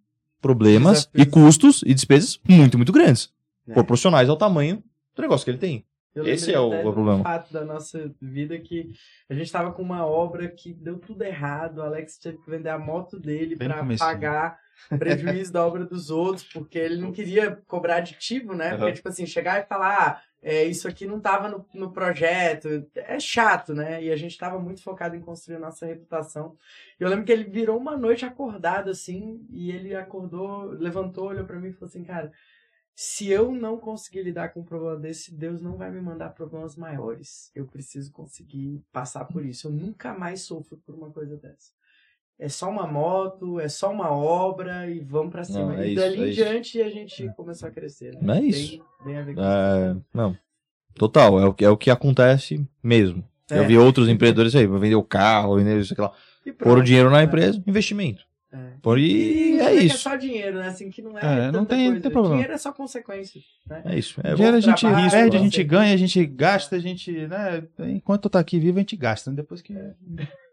problemas Desafios. e custos e despesas muito, muito grandes. É. Proporcionais ao tamanho do negócio que ele tem. Eu Esse é o- até o problema. fato da nossa vida que a gente tava com uma obra que deu tudo errado. O Alex teve que vender a moto dele para comecinho. pagar prejuízo da obra dos outros, porque ele não queria cobrar aditivo, né? Porque, Aham. tipo assim, chegar e falar, ah, é, isso aqui não tava no, no projeto, é chato, né? E a gente tava muito focado em construir a nossa reputação. E eu lembro que ele virou uma noite acordado, assim, e ele acordou, levantou, olhou pra mim e falou assim, cara, se eu não conseguir lidar com um problema desse, Deus não vai me mandar problemas maiores. Eu preciso conseguir passar por isso. Eu nunca mais sofro por uma coisa dessa. É só uma moto, é só uma obra e vamos pra cima. Não, é e isso, dali é em isso. diante a gente começou a crescer. Né? É Tem- isso. Tem a ver com É, isso. não, total, é o, que, é o que acontece mesmo. É. Eu vi outros empreendedores aí, vender o carro, vender isso aqui lá. E Pôr o dinheiro na né? empresa, investimento. É. Por e, é isso. É só dinheiro, né? Assim, que não é. é não tem, tem problema. Dinheiro é só consequência. Né? É isso. É dinheiro a gente trabalho, perde, a gente ganha, a gente gasta, a gente. Né? Enquanto tá aqui vivo, a gente gasta. Né? Depois que. É.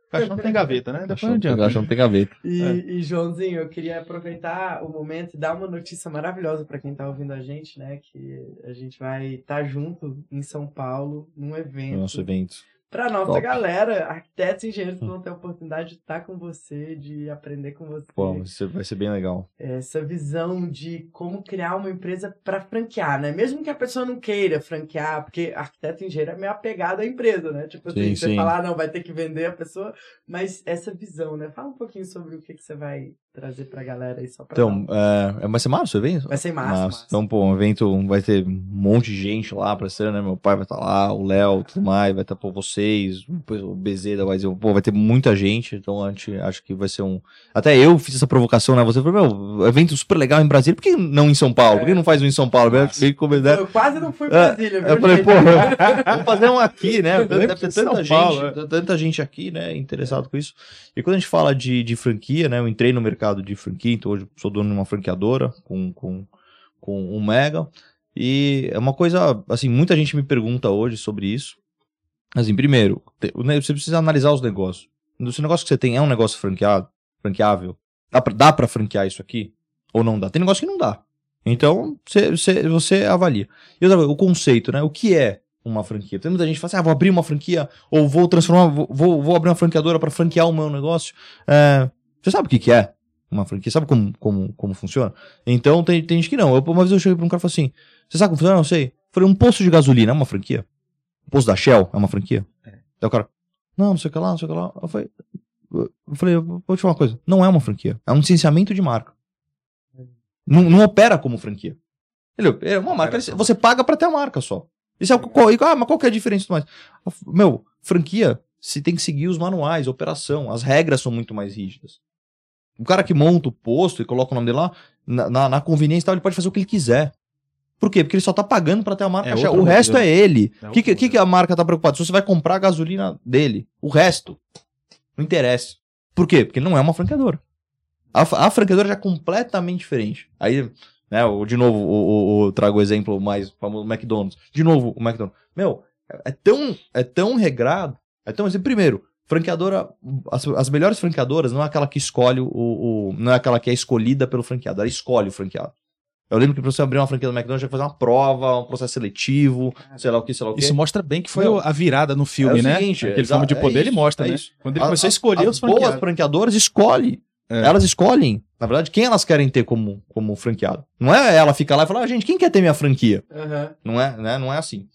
O caixão não tem gaveta, né? Depois não caixão não tem gaveta. E, é. e, Joãozinho, eu queria aproveitar o momento e dar uma notícia maravilhosa para quem tá ouvindo a gente, né? Que a gente vai estar tá junto em São Paulo, num evento. Nosso evento para nossa Top. galera, arquitetos e engenheiros vão ter a oportunidade de estar com você, de aprender com você. Pô, isso vai ser bem legal. Essa visão de como criar uma empresa para franquear, né? Mesmo que a pessoa não queira franquear, porque arquiteto e engenheiro é meio apegado à empresa, né? Tipo assim, sim, você sim. falar, ah, não, vai ter que vender a pessoa, mas essa visão, né? Fala um pouquinho sobre o que, que você vai trazer pra galera aí só pra. Então, é, vai ser março o evento? Vai ser março, março. Então, pô, um evento vai ter um monte de gente lá pra ser, né? Meu pai vai estar tá lá, o Léo, tudo mais, vai estar tá, por vocês, o Bezeda vai dizer, pô, vai ter muita gente, então a gente acho que vai ser um. Até eu fiz essa provocação, né? Você falou, meu, evento super legal em Brasília, por que não em São Paulo? Por que não faz um em São Paulo? Eu quase não fui pra Brasília, é, Eu falei, pô, vamos fazer um aqui, né? Deve ter tanta gente, Paulo, é. tanta gente aqui, né, interessado com isso. E quando a gente fala de, de franquia, né? Eu entrei no mercado de franquia, então hoje sou dono de uma franqueadora com, com, com um mega. E é uma coisa, assim, muita gente me pergunta hoje sobre isso. Assim, primeiro, você precisa analisar os negócios. Se o negócio que você tem é um negócio franqueado, franqueável, dá pra, dá pra franquear isso aqui? Ou não dá? Tem negócio que não dá. Então, você, você, você avalia. E outra coisa, o conceito, né? O que é uma franquia? Tem muita gente que fala assim, ah, vou abrir uma franquia, ou vou transformar, vou, vou, vou abrir uma franqueadora para franquear o meu negócio. É, você sabe o que, que é? Uma franquia. Sabe como, como, como funciona? Então tem, tem gente que não. Eu, uma vez eu cheguei pra um cara e falei assim: Você sabe como funciona? Não sei. Eu falei: Um posto de gasolina é uma franquia? Um posto da Shell é uma franquia? É. Daí o cara: Não, não sei o que lá, não sei o que lá. Eu falei: eu falei, vou te falar uma coisa. Não é uma franquia. É um licenciamento de marca. Não, não opera como franquia. Ele, é uma marca. Você paga pra ter a marca só. Isso é, qual, ah, mas qual que é a diferença do mais? Meu, franquia, você tem que seguir os manuais, operação. As regras são muito mais rígidas. O cara que monta o posto e coloca o nome dele lá, na, na, na conveniência tal, ele pode fazer o que ele quiser. Por quê? Porque ele só tá pagando para ter a marca. É o resto é ele. O é que, que, que, a marca tá preocupada? Se você vai comprar a gasolina dele. O resto. Não interessa. Por quê? Porque não é uma franqueadora. A, a franqueadora já é completamente diferente. Aí, né, o, de novo, o, o, o, trago o exemplo mais famoso, o McDonald's. De novo, o McDonald's. Meu, é, é tão, é tão regrado. É tão assim, primeiro, franqueadora, as, as, melhores franqueadoras não é aquela que escolhe o, o, não é aquela que é escolhida pelo franqueado, ela escolhe o franqueado. Eu lembro que para você abrir uma franquia do McDonald's, tinha que fazer uma prova, um processo seletivo, sei lá o que, sei lá o que. Isso mostra bem que foi não. a virada no filme, é né? Seguinte, Aquele filme de poder, é ele mostra, é né? Isso. Quando ele a, começou a escolher a, os franqueados. boas franqueadoras escolhe. É. Elas escolhem, na verdade, quem elas querem ter como, como franqueado. Não é ela ficar lá e falar, ah, gente, quem quer ter minha franquia? Uhum. Não, é, né? não é assim.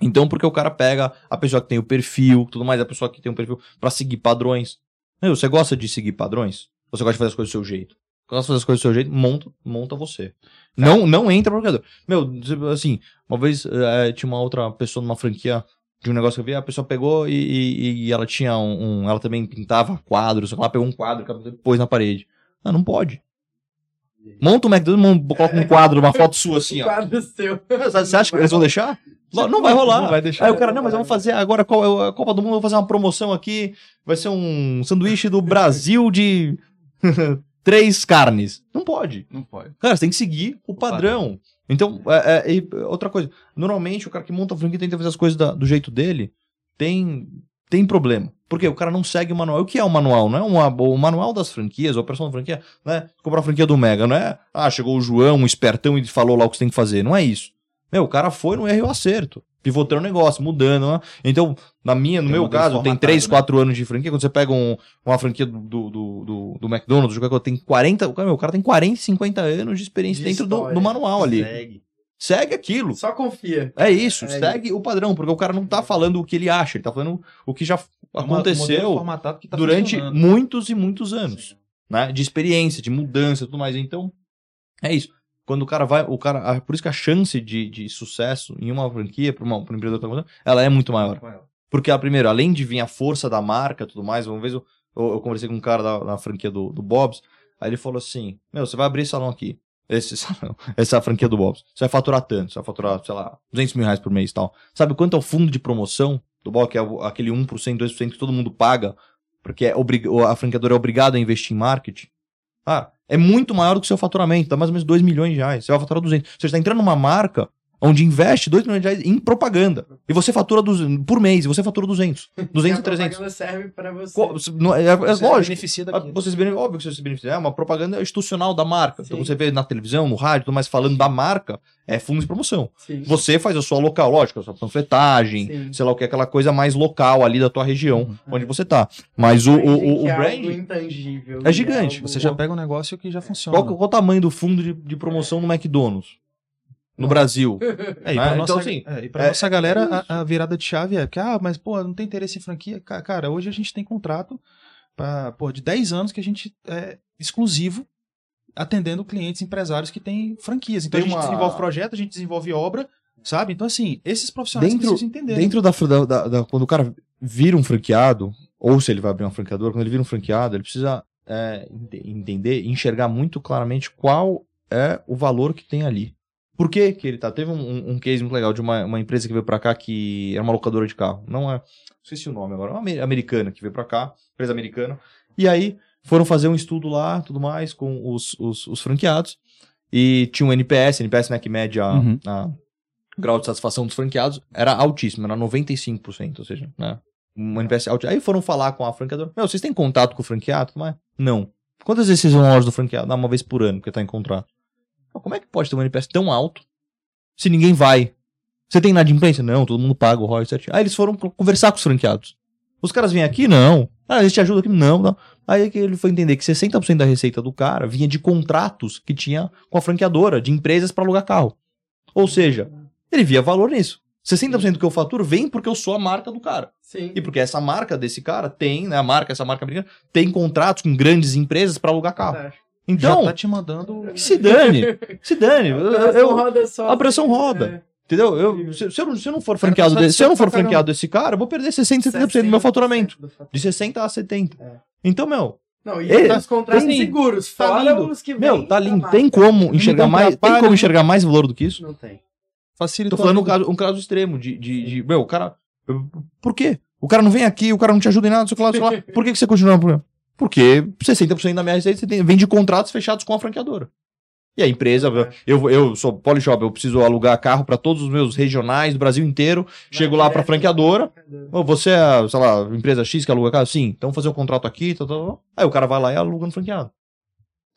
Então, porque o cara pega a pessoa que tem o perfil, tudo mais, a pessoa que tem um perfil para seguir padrões. Meu, você gosta de seguir padrões? Você gosta de fazer as coisas do seu jeito? Gosta de fazer as coisas do seu jeito? Monta, monta você. Não, não entra pro criador. Meu, assim, uma vez é, tinha uma outra pessoa numa franquia de um negócio que eu vi, a pessoa pegou e, e, e ela tinha um, um, Ela também pintava quadros, ela pegou um quadro que pôs na parede. Ah, não pode. Monta o McDonald's, coloca um quadro, uma foto sua assim, ó. Quadro seu. Você acha que eles vão deixar? Não vai rolar. Não vai deixar. Aí o cara, não, mas eu vou fazer agora é a Copa do Mundo, eu vou fazer uma promoção aqui. Vai ser um sanduíche do Brasil de três carnes. Não pode. Não pode. Cara, você tem que seguir o, o padrão. padrão. Então, é, é, outra coisa. Normalmente, o cara que monta a franquia tenta fazer as coisas da, do jeito dele, tem, tem problema. Porque o cara não segue o manual. O que é o manual? Não é uma, o manual das franquias, a operação da franquia, né? Comprar a franquia do Mega, não é? Ah, chegou o João, um espertão, e falou lá o que você tem que fazer. Não é isso. Meu, o cara foi no erro e o acerto. Pivotando o negócio, mudando. Né? Então, na minha, no tem meu caso, tem 3, 4 né? anos de franquia. Quando você pega um, uma franquia do, do, do, do McDonald's, o tem 40. O cara, meu, o cara tem 40, 50 anos de experiência de dentro do, do, manual ali. Segue. Segue aquilo. Só confia. É isso, é segue isso. o padrão, porque o cara não tá falando o que ele acha, ele tá falando o que já aconteceu que tá durante muitos e muitos anos. Né? De experiência, de mudança tudo mais. Então, é isso. Quando o cara vai, o cara, por isso que a chance de, de sucesso em uma franquia para um empreendedor, ela é muito maior. Porque, a primeiro, além de vir a força da marca tudo mais, uma vez eu, eu, eu conversei com um cara da, da franquia do, do Bob's, aí ele falou assim: Meu, você vai abrir esse salão aqui, esse salão, essa franquia do Bob's, você vai faturar tanto, você vai faturar, sei lá, 200 mil reais por mês e tal. Sabe quanto é o fundo de promoção do que é aquele 1%, 2% que todo mundo paga, porque é obrig... a franqueadora é obrigada a investir em marketing? Ah, é muito maior do que o seu faturamento, dá mais ou menos 2 milhões de reais. Você vai faturar 200. Você está entrando numa marca onde investe 2 milhões de reais em propaganda. E você fatura 200, por mês, e você fatura 200. 200 e 300. propaganda serve para você. Co- não, É, é Você lógico. beneficia Ah, daquilo. Você se bene- óbvio que você se beneficia. É uma propaganda institucional da marca. Então Sim. você vê na televisão, no rádio, tudo mais falando da marca, é fundo de promoção. Sim. Você faz a sua local, lógico, a sua panfletagem, Sim. sei lá o que, aquela coisa mais local ali da tua região, Uhum. onde você tá. Mas o, o, o, é brand, intangível. é gigante. algo- Você já pega um negócio que já funciona. qual, qual o tamanho do fundo de, de promoção no McDonald's? No Brasil. É, e pra Ah, nossa, então, assim, é, e pra é- nossa galera, a, a virada de chave é que, ah, mas, pô, não tem interesse em franquia. Ca- Cara, hoje a gente tem contrato pra, pô, de 10 anos que a gente é exclusivo atendendo clientes empresários que têm franquias. Então Tem a gente uma- desenvolve projeto, a gente desenvolve obra, sabe? Então, assim, esses profissionais Dentro- precisam entender. Dentro da, da- da- Quando o cara vira um franqueado, ou se ele vai abrir uma franqueadora, quando ele vira um franqueado, ele precisa é, ente- entender, enxergar muito claramente qual é o valor que tem ali. Por que que ele tá? Teve um, um- case muito legal de uma, uma empresa que veio pra cá que era uma locadora de carro. Não é. Não sei se o nome agora. Uma ame- americana que veio pra cá, empresa americana. E aí foram fazer um estudo lá, tudo mais, com os, os, os franqueados. E tinha um NPS, NPS né, que mede a, Uhum. a grau de satisfação dos franqueados, era altíssimo, era 95%, ou seja, né? Um NPS altíssimo. Aí foram falar com a franqueadora, meu, vocês têm contato com o franqueado? Não é? Não. Quantas vezes vocês vão na loja do franqueado? Não, uma vez por ano, porque tá em contrato. Como é que pode ter um NPS tão alto se ninguém vai? Você tem inadimplência? Não, todo mundo paga o ROI certinho. Aí eles foram co- conversar com os franqueados. Os caras vêm aqui? Não. Ah, eles te ajudam aqui? Não, não. Aí que ele foi entender que 60% da receita do cara vinha de contratos que tinha com a franqueadora, de empresas para alugar carro. Ou seja, ele via valor nisso. 60% do que eu faturo vem porque eu sou a marca do cara. Sim. E porque essa marca desse cara tem, né, a marca, essa marca americana, tem contratos com grandes empresas para alugar carro. Fantástico. Então, Já tá te mandando. se dane. Se dane. A Eu- pressão eu- roda só. a pressão roda. Entendeu? Eu, se, se eu não, se eu não for franqueado tá desse, se eu não for franqueado desse cara, eu vou perder 60, 70% do meu faturamento. do faturamento. De 60 a 70. É. Então, meu, Não, e Ele- os contratos tem- seguros, tá fora os que meu, tá lindo. Tem como enxergar Não mais, tem como enxergar mais valor do que isso? Não tem. Facilita Tô falando um caso, um caso extremo de, de, de- meu, o cara, por quê? O cara não vem aqui, o cara não te ajuda em nada, sei lá, sei lá. Por que, que você continua no problema? Porque 60% da minha receita tem- vem de contratos fechados com a franqueadora. E a empresa, eu, eu sou polishop, eu preciso alugar carro para todos os meus regionais do Brasil inteiro. Chego lá pra franqueadora, Ô, você é, sei lá, empresa X que aluga carro? Sim, então fazer um contrato aqui, tal, tal, tal. Aí o cara vai lá e aluga no franqueado.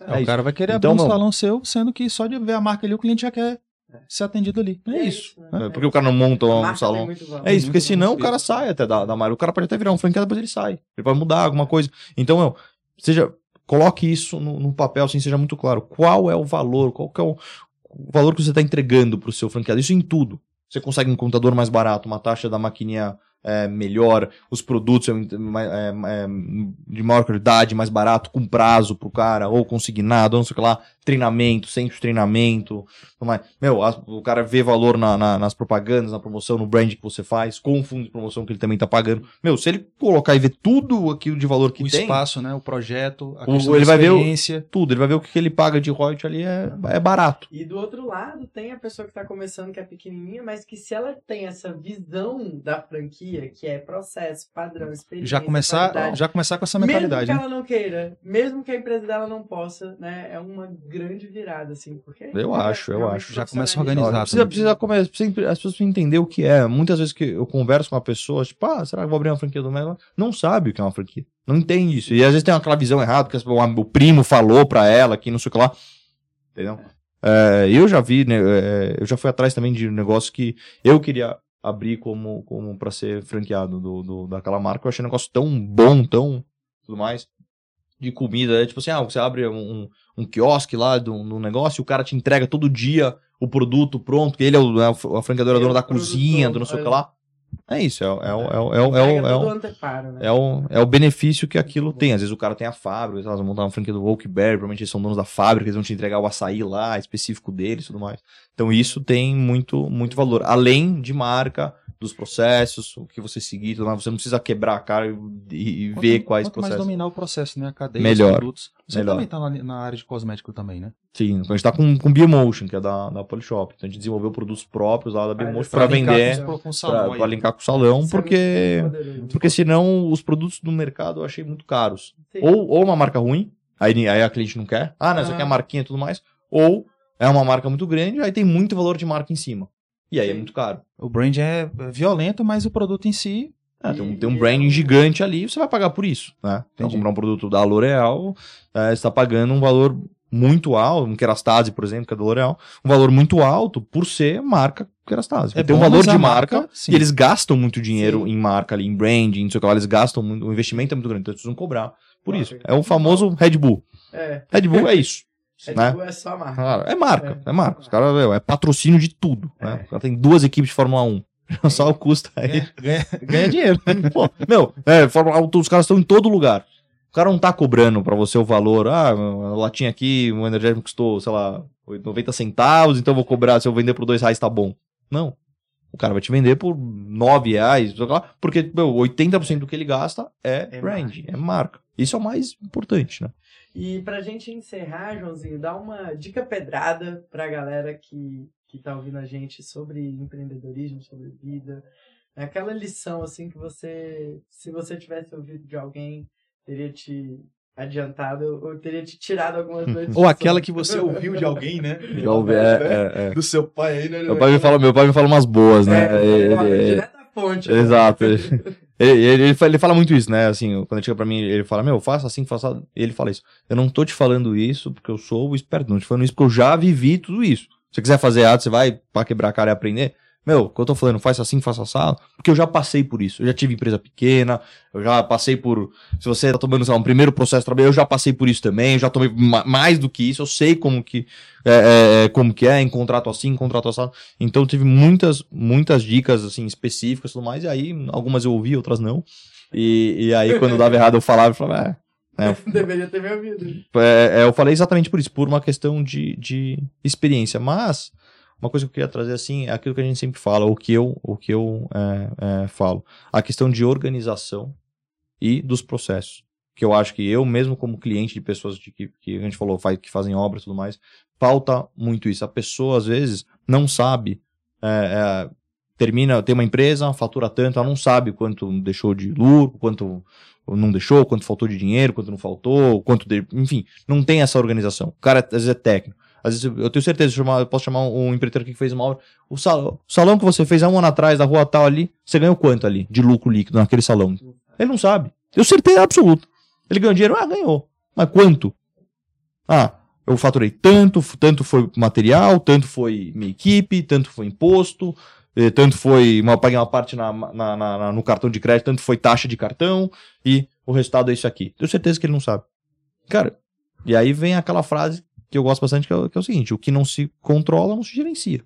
É, o isso. cara vai querer Então, abrir um não. salão seu, sendo que só de ver a marca ali o cliente já quer ser atendido ali. É isso. né? É, Porque o cara não monta um salão. É isso, porque senão o cara sai até da, da marca. O cara pode até virar um franqueado, depois ele sai. Ele pode mudar alguma coisa. Então, meu, seja, coloque isso no, no papel, assim, seja muito claro. Qual é o valor, qual que é o, o valor que você está entregando para o seu franqueado? Isso em tudo. Você consegue um contador mais barato, uma taxa da maquininha é, melhor, os produtos é, é, é, de maior qualidade, mais barato, com prazo pro cara, ou consignado, ou não sei o que lá, treinamento, sempre treinamento. Meu, a- o cara vê valor na- na- nas propagandas, na promoção, no brand que você faz, com o fundo de promoção que ele também tá pagando. Meu, se ele colocar e ver tudo aquilo de valor que o tem, espaço, né? O projeto, a O- ele vai ver o- tudo, ele vai ver o que ele paga de royalty ali é, é barato. E do outro lado, tem a pessoa que tá começando, que é pequenininha, mas que se ela tem essa visão da franquia, que é processo, padrão, experiência, Já começar, qualidade, já começar com essa mesmo mentalidade, que né? ela não queira, mesmo que a empresa dela não possa, né, é uma grande virada, assim, porque... Eu acho, eu acho. Já começa a organizar Precisa, precisa come- precisa- as pessoas precisam entender o que é. Muitas vezes que eu converso com uma pessoa, tipo, ah, será que eu vou abrir uma franquia do Melo? Não sabe o que é uma franquia. Não entende isso. E às vezes tem aquela visão errada, que as- o, o primo falou pra ela, que não sei o que lá. Entendeu? É, eu já vi, né, é, eu já fui atrás também de um negócio que eu queria abrir como, como para ser franqueado do, do- daquela marca. Eu achei um negócio tão bom, tão tudo mais, de comida. É tipo assim, ah, você abre um, um, quiosque lá do, do negócio e o cara te entrega todo dia o produto pronto, que ele é o, é o- a franqueadora é dona da cozinha, do não sei o que é. lá. É isso, é, o- é, é, é, o- é, é, né? é é benefício que aquilo tem. Às vezes o cara tem a fábrica, eles vão montar uma franquia do Oakberry, provavelmente eles são donos da fábrica, eles vão te entregar o açaí lá, específico deles e tudo mais. Então isso tem muito, muito valor. Além de marca, dos processos, o que você seguir, tudo mais. você não precisa quebrar a cara e, e Quanto- ver quais quanto mais processos. dominar o processo, né? A cadeia, Melhor. os produtos. Você Melhor. também tá na, na área de cosmético também, né? Sim, então a gente tá com, com Biomotion, que é da, da Polishop. Então a gente desenvolveu produtos próprios lá da Biomotion pra linkar vender, pra linkar com o salão, Isso é porque... Porque senão os produtos do mercado eu achei muito caros. Sim. Ou, ou uma marca ruim. aí, aí a cliente não quer. Ah, não, isso aqui é marquinha e tudo mais. Ou é uma marca muito grande, aí tem muito valor de marca em cima. E aí é muito caro. O brand é violento, mas o produto em si. É, tem, um, tem um branding gigante ali, você vai pagar por isso, né? Então, comprar um produto da L'Oréal, é, você está pagando um valor muito alto, um Kerastase, por exemplo, que é da L'Oréal, um valor muito alto por ser marca Kerastase. É tem um valor de marca, marca e eles gastam muito dinheiro sim. em marca ali, em branding, não sei o que lá, eles gastam muito, o investimento é muito grande, então eles precisam cobrar por isso. É o famoso Red Bull. É. Red Bull é isso. É, né? Tipo, é só marca. Claro, é marca, é, é marca. Os caras, é patrocínio de tudo. Né? É. Os tem duas equipes de Fórmula 1. Só o custo aí. Ganha, ganha dinheiro. Pô, meu, é, Fórmula 1, os caras estão em todo lugar. O cara não tá cobrando para você o valor. Ah, a latinha aqui, um energético custou, sei lá, 90 centavos, então eu vou cobrar, se eu vender por 2 reais tá bom. Não. O cara vai te vender por 9 reais, porque meu, 80% do que ele gasta é, é brand, marca. é marca. Isso é o mais importante, né? E pra gente encerrar, Joãozinho, dá uma dica pedrada pra galera que, que tá ouvindo a gente sobre empreendedorismo, sobre vida. Aquela lição, assim, que você, se você tivesse ouvido de alguém, teria te adiantado ou teria te tirado algumas noites. Ou aquela que você ouviu de alguém, né? Já ouvi, é, é, é. Do seu pai aí, né? Meu pai, me fala, meu pai me fala umas boas, né? É, ele, ele, ele, direto da fonte. Né? Exato. Né? Ele, ele, ele, fala, muito isso, né? Assim, quando ele chega pra mim, ele fala, meu, faça assim, faça. Ele fala isso. Eu não tô te falando isso porque eu sou esperto, não tô te falando isso porque eu já vivi tudo isso. Se você quiser fazer ato, você vai para quebrar a cara e aprender. Meu, o que eu tô falando, faz assim, faça assado, porque eu já passei por isso. Eu já tive empresa pequena, eu já passei por. Se você tá tomando, sei lá, um primeiro processo de trabalho, eu já passei por isso também, eu já tomei mais do que isso, eu sei como que é, é, é, como que é em contrato assim, em contrato assado. Então tive muitas, muitas dicas assim, específicas e tudo mais, e aí algumas eu ouvi, outras não. E, e aí, quando dava errado, eu falava e falava, é, é, Deveria ter me ouvido. É, é, eu falei exatamente por isso, por uma questão de, de experiência. Mas uma coisa que eu queria trazer assim é aquilo que a gente sempre fala, o que eu, o que eu é, é, falo, a questão de organização e dos processos. Que eu acho que eu, mesmo como cliente de pessoas de, que, que a gente falou, faz, que fazem obras e tudo mais, falta muito isso. A pessoa, às vezes, não sabe. É, é, termina, tem uma empresa, fatura tanto, ela não sabe quanto deixou de lucro, quanto não deixou, quanto faltou de dinheiro, quanto não faltou, quanto de, enfim, não tem essa organização. O cara às vezes é técnico. Às vezes eu tenho certeza, eu posso chamar um empreiteiro que fez uma obra. O salão, o salão que você fez há um ano atrás, da rua tal ali, você ganhou quanto ali de lucro líquido naquele salão? Ele não sabe. Eu certeza absoluta. Ele ganhou dinheiro? Ah, ganhou. Mas quanto? Ah, eu faturei tanto, tanto foi material, tanto foi minha equipe, tanto foi imposto, eh, tanto foi. Uma, paguei uma parte na, na, na, no cartão de crédito, tanto foi taxa de cartão, e o resultado é isso aqui. Tenho certeza que ele não sabe. Cara, e aí vem aquela frase que eu gosto bastante, que é, que é o seguinte: o que não se controla não se gerencia.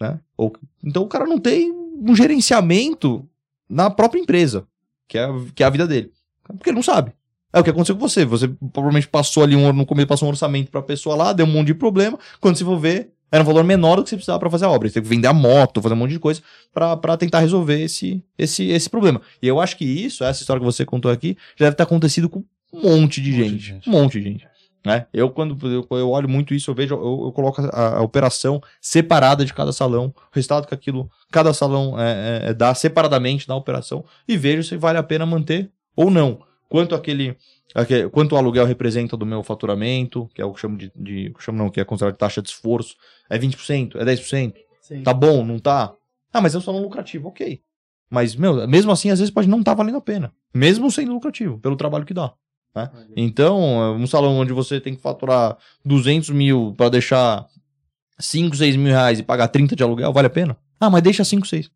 Né? Ou, então o cara não tem um gerenciamento na própria empresa, que é, que é a vida dele. Porque ele não sabe. É o que aconteceu com você. Você provavelmente passou ali um no começo, passou um orçamento para a pessoa lá, deu um monte de problema. Quando você for ver, era um valor menor do que você precisava para fazer a obra. Você tem que vender a moto, fazer um monte de coisa para tentar resolver esse, esse, esse problema. E eu acho que isso, essa história que você contou aqui, já deve ter acontecido com um monte de, um gente, monte de gente. Um monte de gente. Né? Eu, quando eu, olho muito isso, eu vejo, eu, eu coloco a, a, operação separada de cada salão, o resultado que aquilo, cada salão é, é, é, dá separadamente na operação e vejo se vale a pena manter ou não. Quanto aquele, aquele quanto o aluguel representa do meu faturamento, que é o que eu chamo de, de chamo não, que é considerado de taxa de esforço, é 20%, é 10%? Sim. Tá bom, não tá? Ah, mas é um salão lucrativo, ok. Mas, meu, mesmo assim, às vezes pode não estar tá valendo a pena. Mesmo sendo lucrativo, pelo trabalho que dá. Né? Então, um salão onde você tem que faturar 200 mil para deixar 5, 6 mil reais e pagar 30 de aluguel, vale a pena? Ah, mas deixa 5, 6.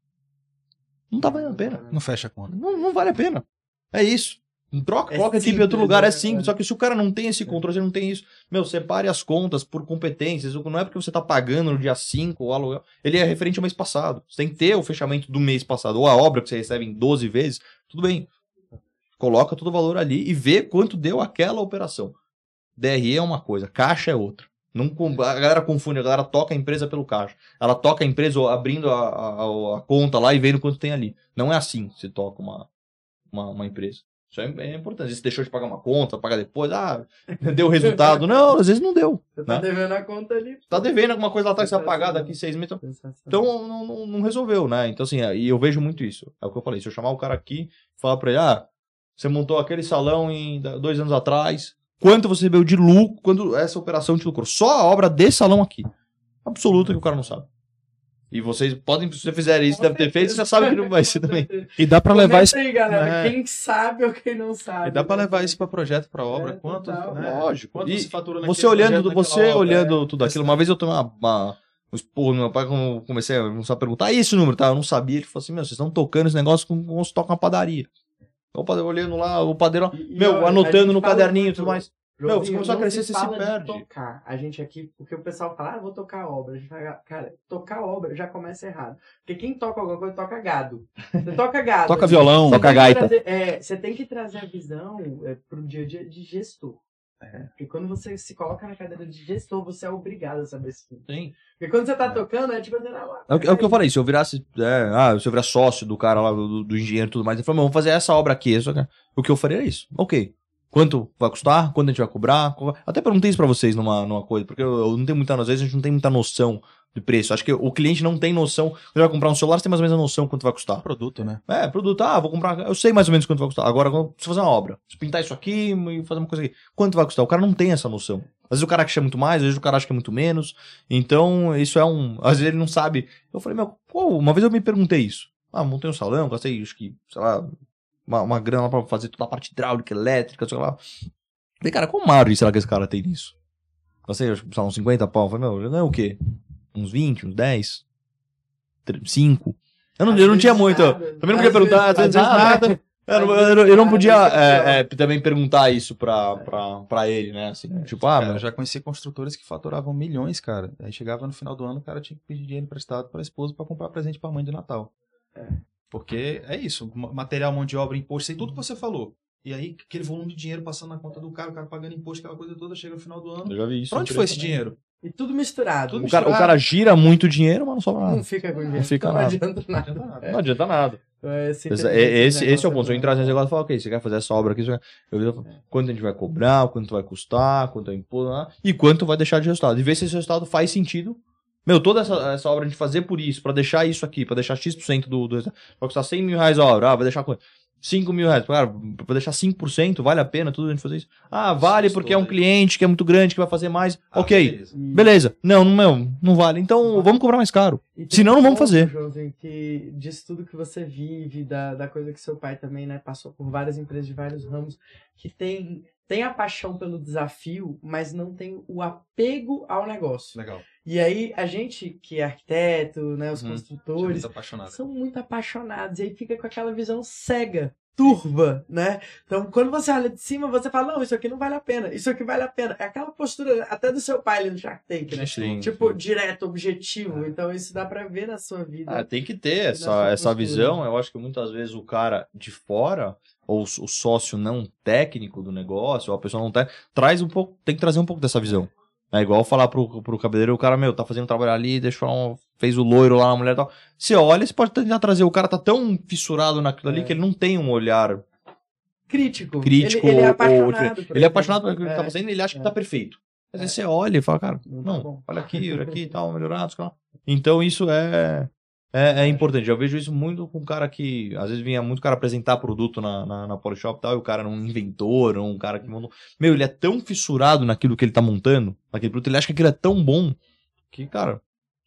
Não tá valendo a pena. Não fecha a conta. Não, não vale a pena. É isso. Troca, é coloca a equipe em outro lugar, é né? simples. Só que se o cara não tem esse controle, você não tem isso. Meu, separe as contas por competências. Não é porque você tá pagando no dia 5 o aluguel. Ele é referente ao mês passado. Você tem que ter o fechamento do mês passado. Ou a obra que você recebe em 12 vezes. Tudo bem coloca todo o valor ali e vê quanto deu aquela operação. DRE é uma coisa, caixa é outra. Não, a galera confunde, a galera toca a empresa pelo caixa. Ela toca a empresa abrindo a, a, a conta lá e vendo quanto tem ali. Não é assim que se toca uma, uma, uma empresa. Isso é, é importante. Se deixou de pagar uma conta, pagar depois, ah, deu resultado. Não, às vezes não deu. Você tá né? devendo a conta ali. Tá devendo alguma coisa lá atrás, você vai pagar daqui seis meses. Então não, não, não, resolveu, né? Então, assim, e eu vejo muito isso. É o que eu falei. Se eu chamar o cara aqui falar pra ele, ah, você montou aquele salão em dois anos atrás, quanto você recebeu de lucro, quando essa operação te lucrou. Só a obra desse salão aqui. Absoluta que o cara não sabe. E vocês podem, se vocês fizerem isso, deve ter feito, você já sabe que não vai ser também. E dá para levar isso. Aí, galera, é. Quem sabe ou quem não sabe. E dá para levar isso para projeto, para obra. É, quanto? Né? Lógico. Quanto e se fatura Você olhando, você obra, olhando é. tudo aquilo. Uma vez eu tomei uma, uma Pô, meu pai, quando eu comecei a começar a perguntar, ah, esse número, tá? Eu não sabia. Ele falou assim: meu, vocês estão tocando esse negócio como se toca uma padaria. O padeiro olhando lá, o padeiro, e, meu, anotando no caderninho e tudo mais. Meu, você começou a crescer, você se perde. tocar. A gente aqui, porque o pessoal fala, ah, vou tocar obra. A gente fala, cara, tocar obra já começa errado. Porque quem toca alguma coisa, toca gado. Você toca gado. toca violão, toca gaita. Trazer, é, você tem que trazer a visão é, pro dia a dia de gestor. É. Porque quando você se coloca na cadeira de gestor, você é obrigado a saber isso. Sim. Porque quando você tá é. tocando, é tipo assim, ah, é, o, é o que eu falei, se eu virasse, é, ah, se eu virasse sócio do cara lá, do, do engenheiro e tudo mais, ele falou, vamos fazer essa obra aqui. O que eu faria é isso. Ok. Quanto vai custar? Quanto a gente vai cobrar? Até perguntei isso pra vocês numa, numa coisa, porque eu, eu não tenho muita, às vezes a gente não tem muita noção de preço. Acho que o cliente não tem noção. Quando vai comprar um celular, você tem mais ou menos a noção quanto vai custar. Produto, né? É, produto. Ah, vou comprar. Eu sei mais ou menos quanto vai custar. Agora, se fazer uma obra, se pintar isso aqui e fazer uma coisa aqui, quanto vai custar? O cara não tem essa noção. Às vezes o cara acha é muito mais, às vezes o cara acha que é muito menos. Então, isso é um. Às vezes ele não sabe. Eu falei, meu, pô, uma vez eu me perguntei isso. Ah, montei um salão, gastei, acho que, sei lá, uma, uma grana pra fazer toda a parte hidráulica, elétrica, sei lá. Falei, cara, qual margem será que esse cara tem nisso? Eu sei, acho que uns 50 pau. Eu falei, meu, ganhou o quê? Uns 20, uns 10? 5? Eu não, eu não tinha muito. Nada. Também não podia perguntar, às vezes nada. Eu não, eu, eu não podia é, é, também perguntar isso pra, pra, pra ele, né? Assim, é, tipo, ah, cara, eu já conheci construtores que faturavam milhões, cara. Aí chegava no final do ano, o cara tinha que pedir dinheiro emprestado pra esposa pra comprar presente pra mãe de Natal. É. Porque é isso, material, mão de obra, imposto, e tudo que você falou. E aí, aquele volume de dinheiro passando na conta do cara, o cara pagando imposto, aquela coisa toda, chega no final do ano. Eu já vi isso. Pra onde foi esse também. dinheiro? E tudo misturado. Tudo o, misturado. Cara, o, Cara, gira muito dinheiro, mas não sobra nada. Não fica com dinheiro. Não fica não nada. Adianta nada. Não adianta nada. Não adianta nada. É, esse, esse, esse é o ponto. Se eu entrar nesse negócio e falar, ok, você quer fazer essa obra aqui, eu eu, quanto a gente vai cobrar, quanto vai custar, quanto é imposto, né? e quanto vai deixar de resultado. E ver se esse resultado faz sentido. Meu, toda essa, essa obra a gente fazer por isso, pra deixar isso aqui, pra deixar X% do, do. Vai custar 100 mil reais a obra, ah, vai deixar quanto? 5 mil reais. Cara, pra deixar 5%, vale a pena tudo a gente fazer isso? Ah, vale porque é um cliente que é muito grande, que vai fazer mais. Ah, ok, beleza. beleza. Não, não, não vale. Então vamos cobrar mais caro. Senão não vamos fazer. José, que disso tudo que você vive, da, da coisa que seu pai também, né, passou por várias empresas de vários ramos, que tem, tem a paixão pelo desafio, mas não tem o apego ao negócio. Legal. E aí, a gente que é arquiteto, né, os uhum. construtores, muito são muito apaixonados. E aí fica com aquela visão cega, turva, né? Então, quando você olha de cima, você fala, não, isso aqui não vale a pena, isso aqui vale a pena. É aquela postura até do seu pai ali no Shark Tank, né? Sim, tipo, sim. direto, objetivo. É. Então, isso dá pra ver na sua vida. Ah, tem que ter essa, essa visão. Eu acho que muitas vezes o cara de fora ou o sócio não técnico do negócio, ou a pessoa não técnica, traz um pouco, tem que trazer um pouco dessa visão. É igual falar pro, pro cabeleireiro, o cara, meu, tá fazendo um trabalho ali, deixou um, fez o loiro lá na mulher e tal. Você olha, você pode tentar trazer, o cara tá tão fissurado naquilo é. ali que ele não tem um olhar crítico. Crítico. Ele, ele é apaixonado. Ou, ele é apaixonado pelo que ele tá é. fazendo e ele acha que tá é. perfeito. Às vezes você olha e fala, cara, não, tá olha aqui, olha aqui e tal, melhorado. Então isso é, é, é, importante. Eu vejo isso muito com um cara que, às vezes, vinha muito cara apresentar produto na, na, na Polishop e tal, e o cara era um inventor, ou um cara que montou. Meu, ele é tão fissurado naquilo que ele tá montando, naquele produto, ele acha que aquilo é tão bom que, cara,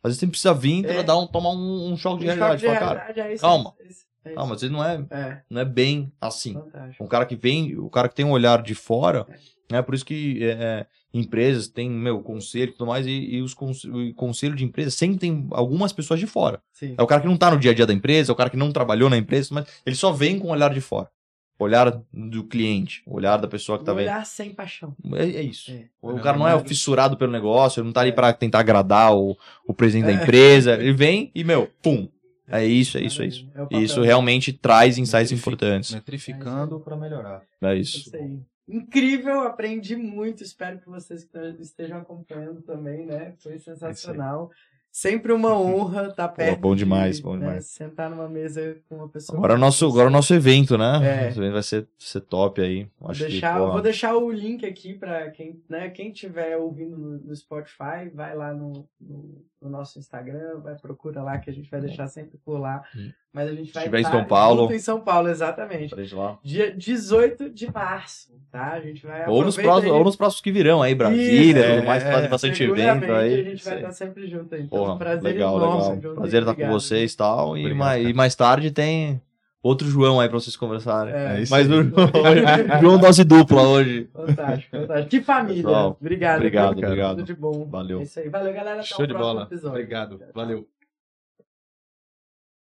às vezes você precisa vir e é. dar um, tomar um, um choque de um realidade. Choque de Fala, cara, é calma. É calma, às vezes não é, é, não é bem assim. Fantástico. Um cara que vem, o cara que tem um olhar de fora, é por isso que é, é, empresas têm, meu, conselho e tudo mais, e, e os o conselho de empresa sempre tem algumas pessoas de fora. Sim. É o cara que não tá no dia a dia da empresa, é o cara que não trabalhou na empresa, mas ele só vem com o olhar de fora. Olhar do cliente, olhar da pessoa que tá vendo. Olhar sem paixão. É, é isso. É. O cara não é fissurado pelo negócio, ele não tá ali é. para tentar agradar o, o presidente da é. empresa. Ele vem e, meu, pum, é isso, é isso, é isso. É isso realmente traz insights importantes. Metrificando para melhorar. É isso. É isso incrível, aprendi muito. Espero que vocês estejam acompanhando também, né? Foi sensacional. Sempre uma honra estar tá perto. Pô, bom demais, de, bom né, demais. sentar numa mesa com uma pessoa. Agora é o nosso, agora é o nosso evento, né? É. Evento vai ser, ser top aí. Acho vou, deixar, que, vou deixar o link aqui para quem, né, quem tiver ouvindo no, no, Spotify, vai lá no, no, no nosso Instagram, vai procura lá que a gente vai deixar sempre por lá. Mas a gente vai tiver em São Paulo. em São Paulo, exatamente. Lá. Dia 18 de março, tá? A gente vai ou nos próximos, ou nos próximos que virão aí, Brasília, Isso, tudo mais, é, fazem bastante evento aí. A gente vai estar sempre junto aí. Então, Porra, prazer legal, enorme, legal. Prazer estar com vocês e tal. E mais, e mais tarde tem outro João aí pra vocês conversarem. É, é Mas o João dose dupla hoje. Fantástico, fantástico. Que família. Pessoal, obrigado. Obrigado, obrigado. Tudo de bom. Valeu. É isso aí. Valeu, galera. Até Show de bola. Episódio. Obrigado. Valeu.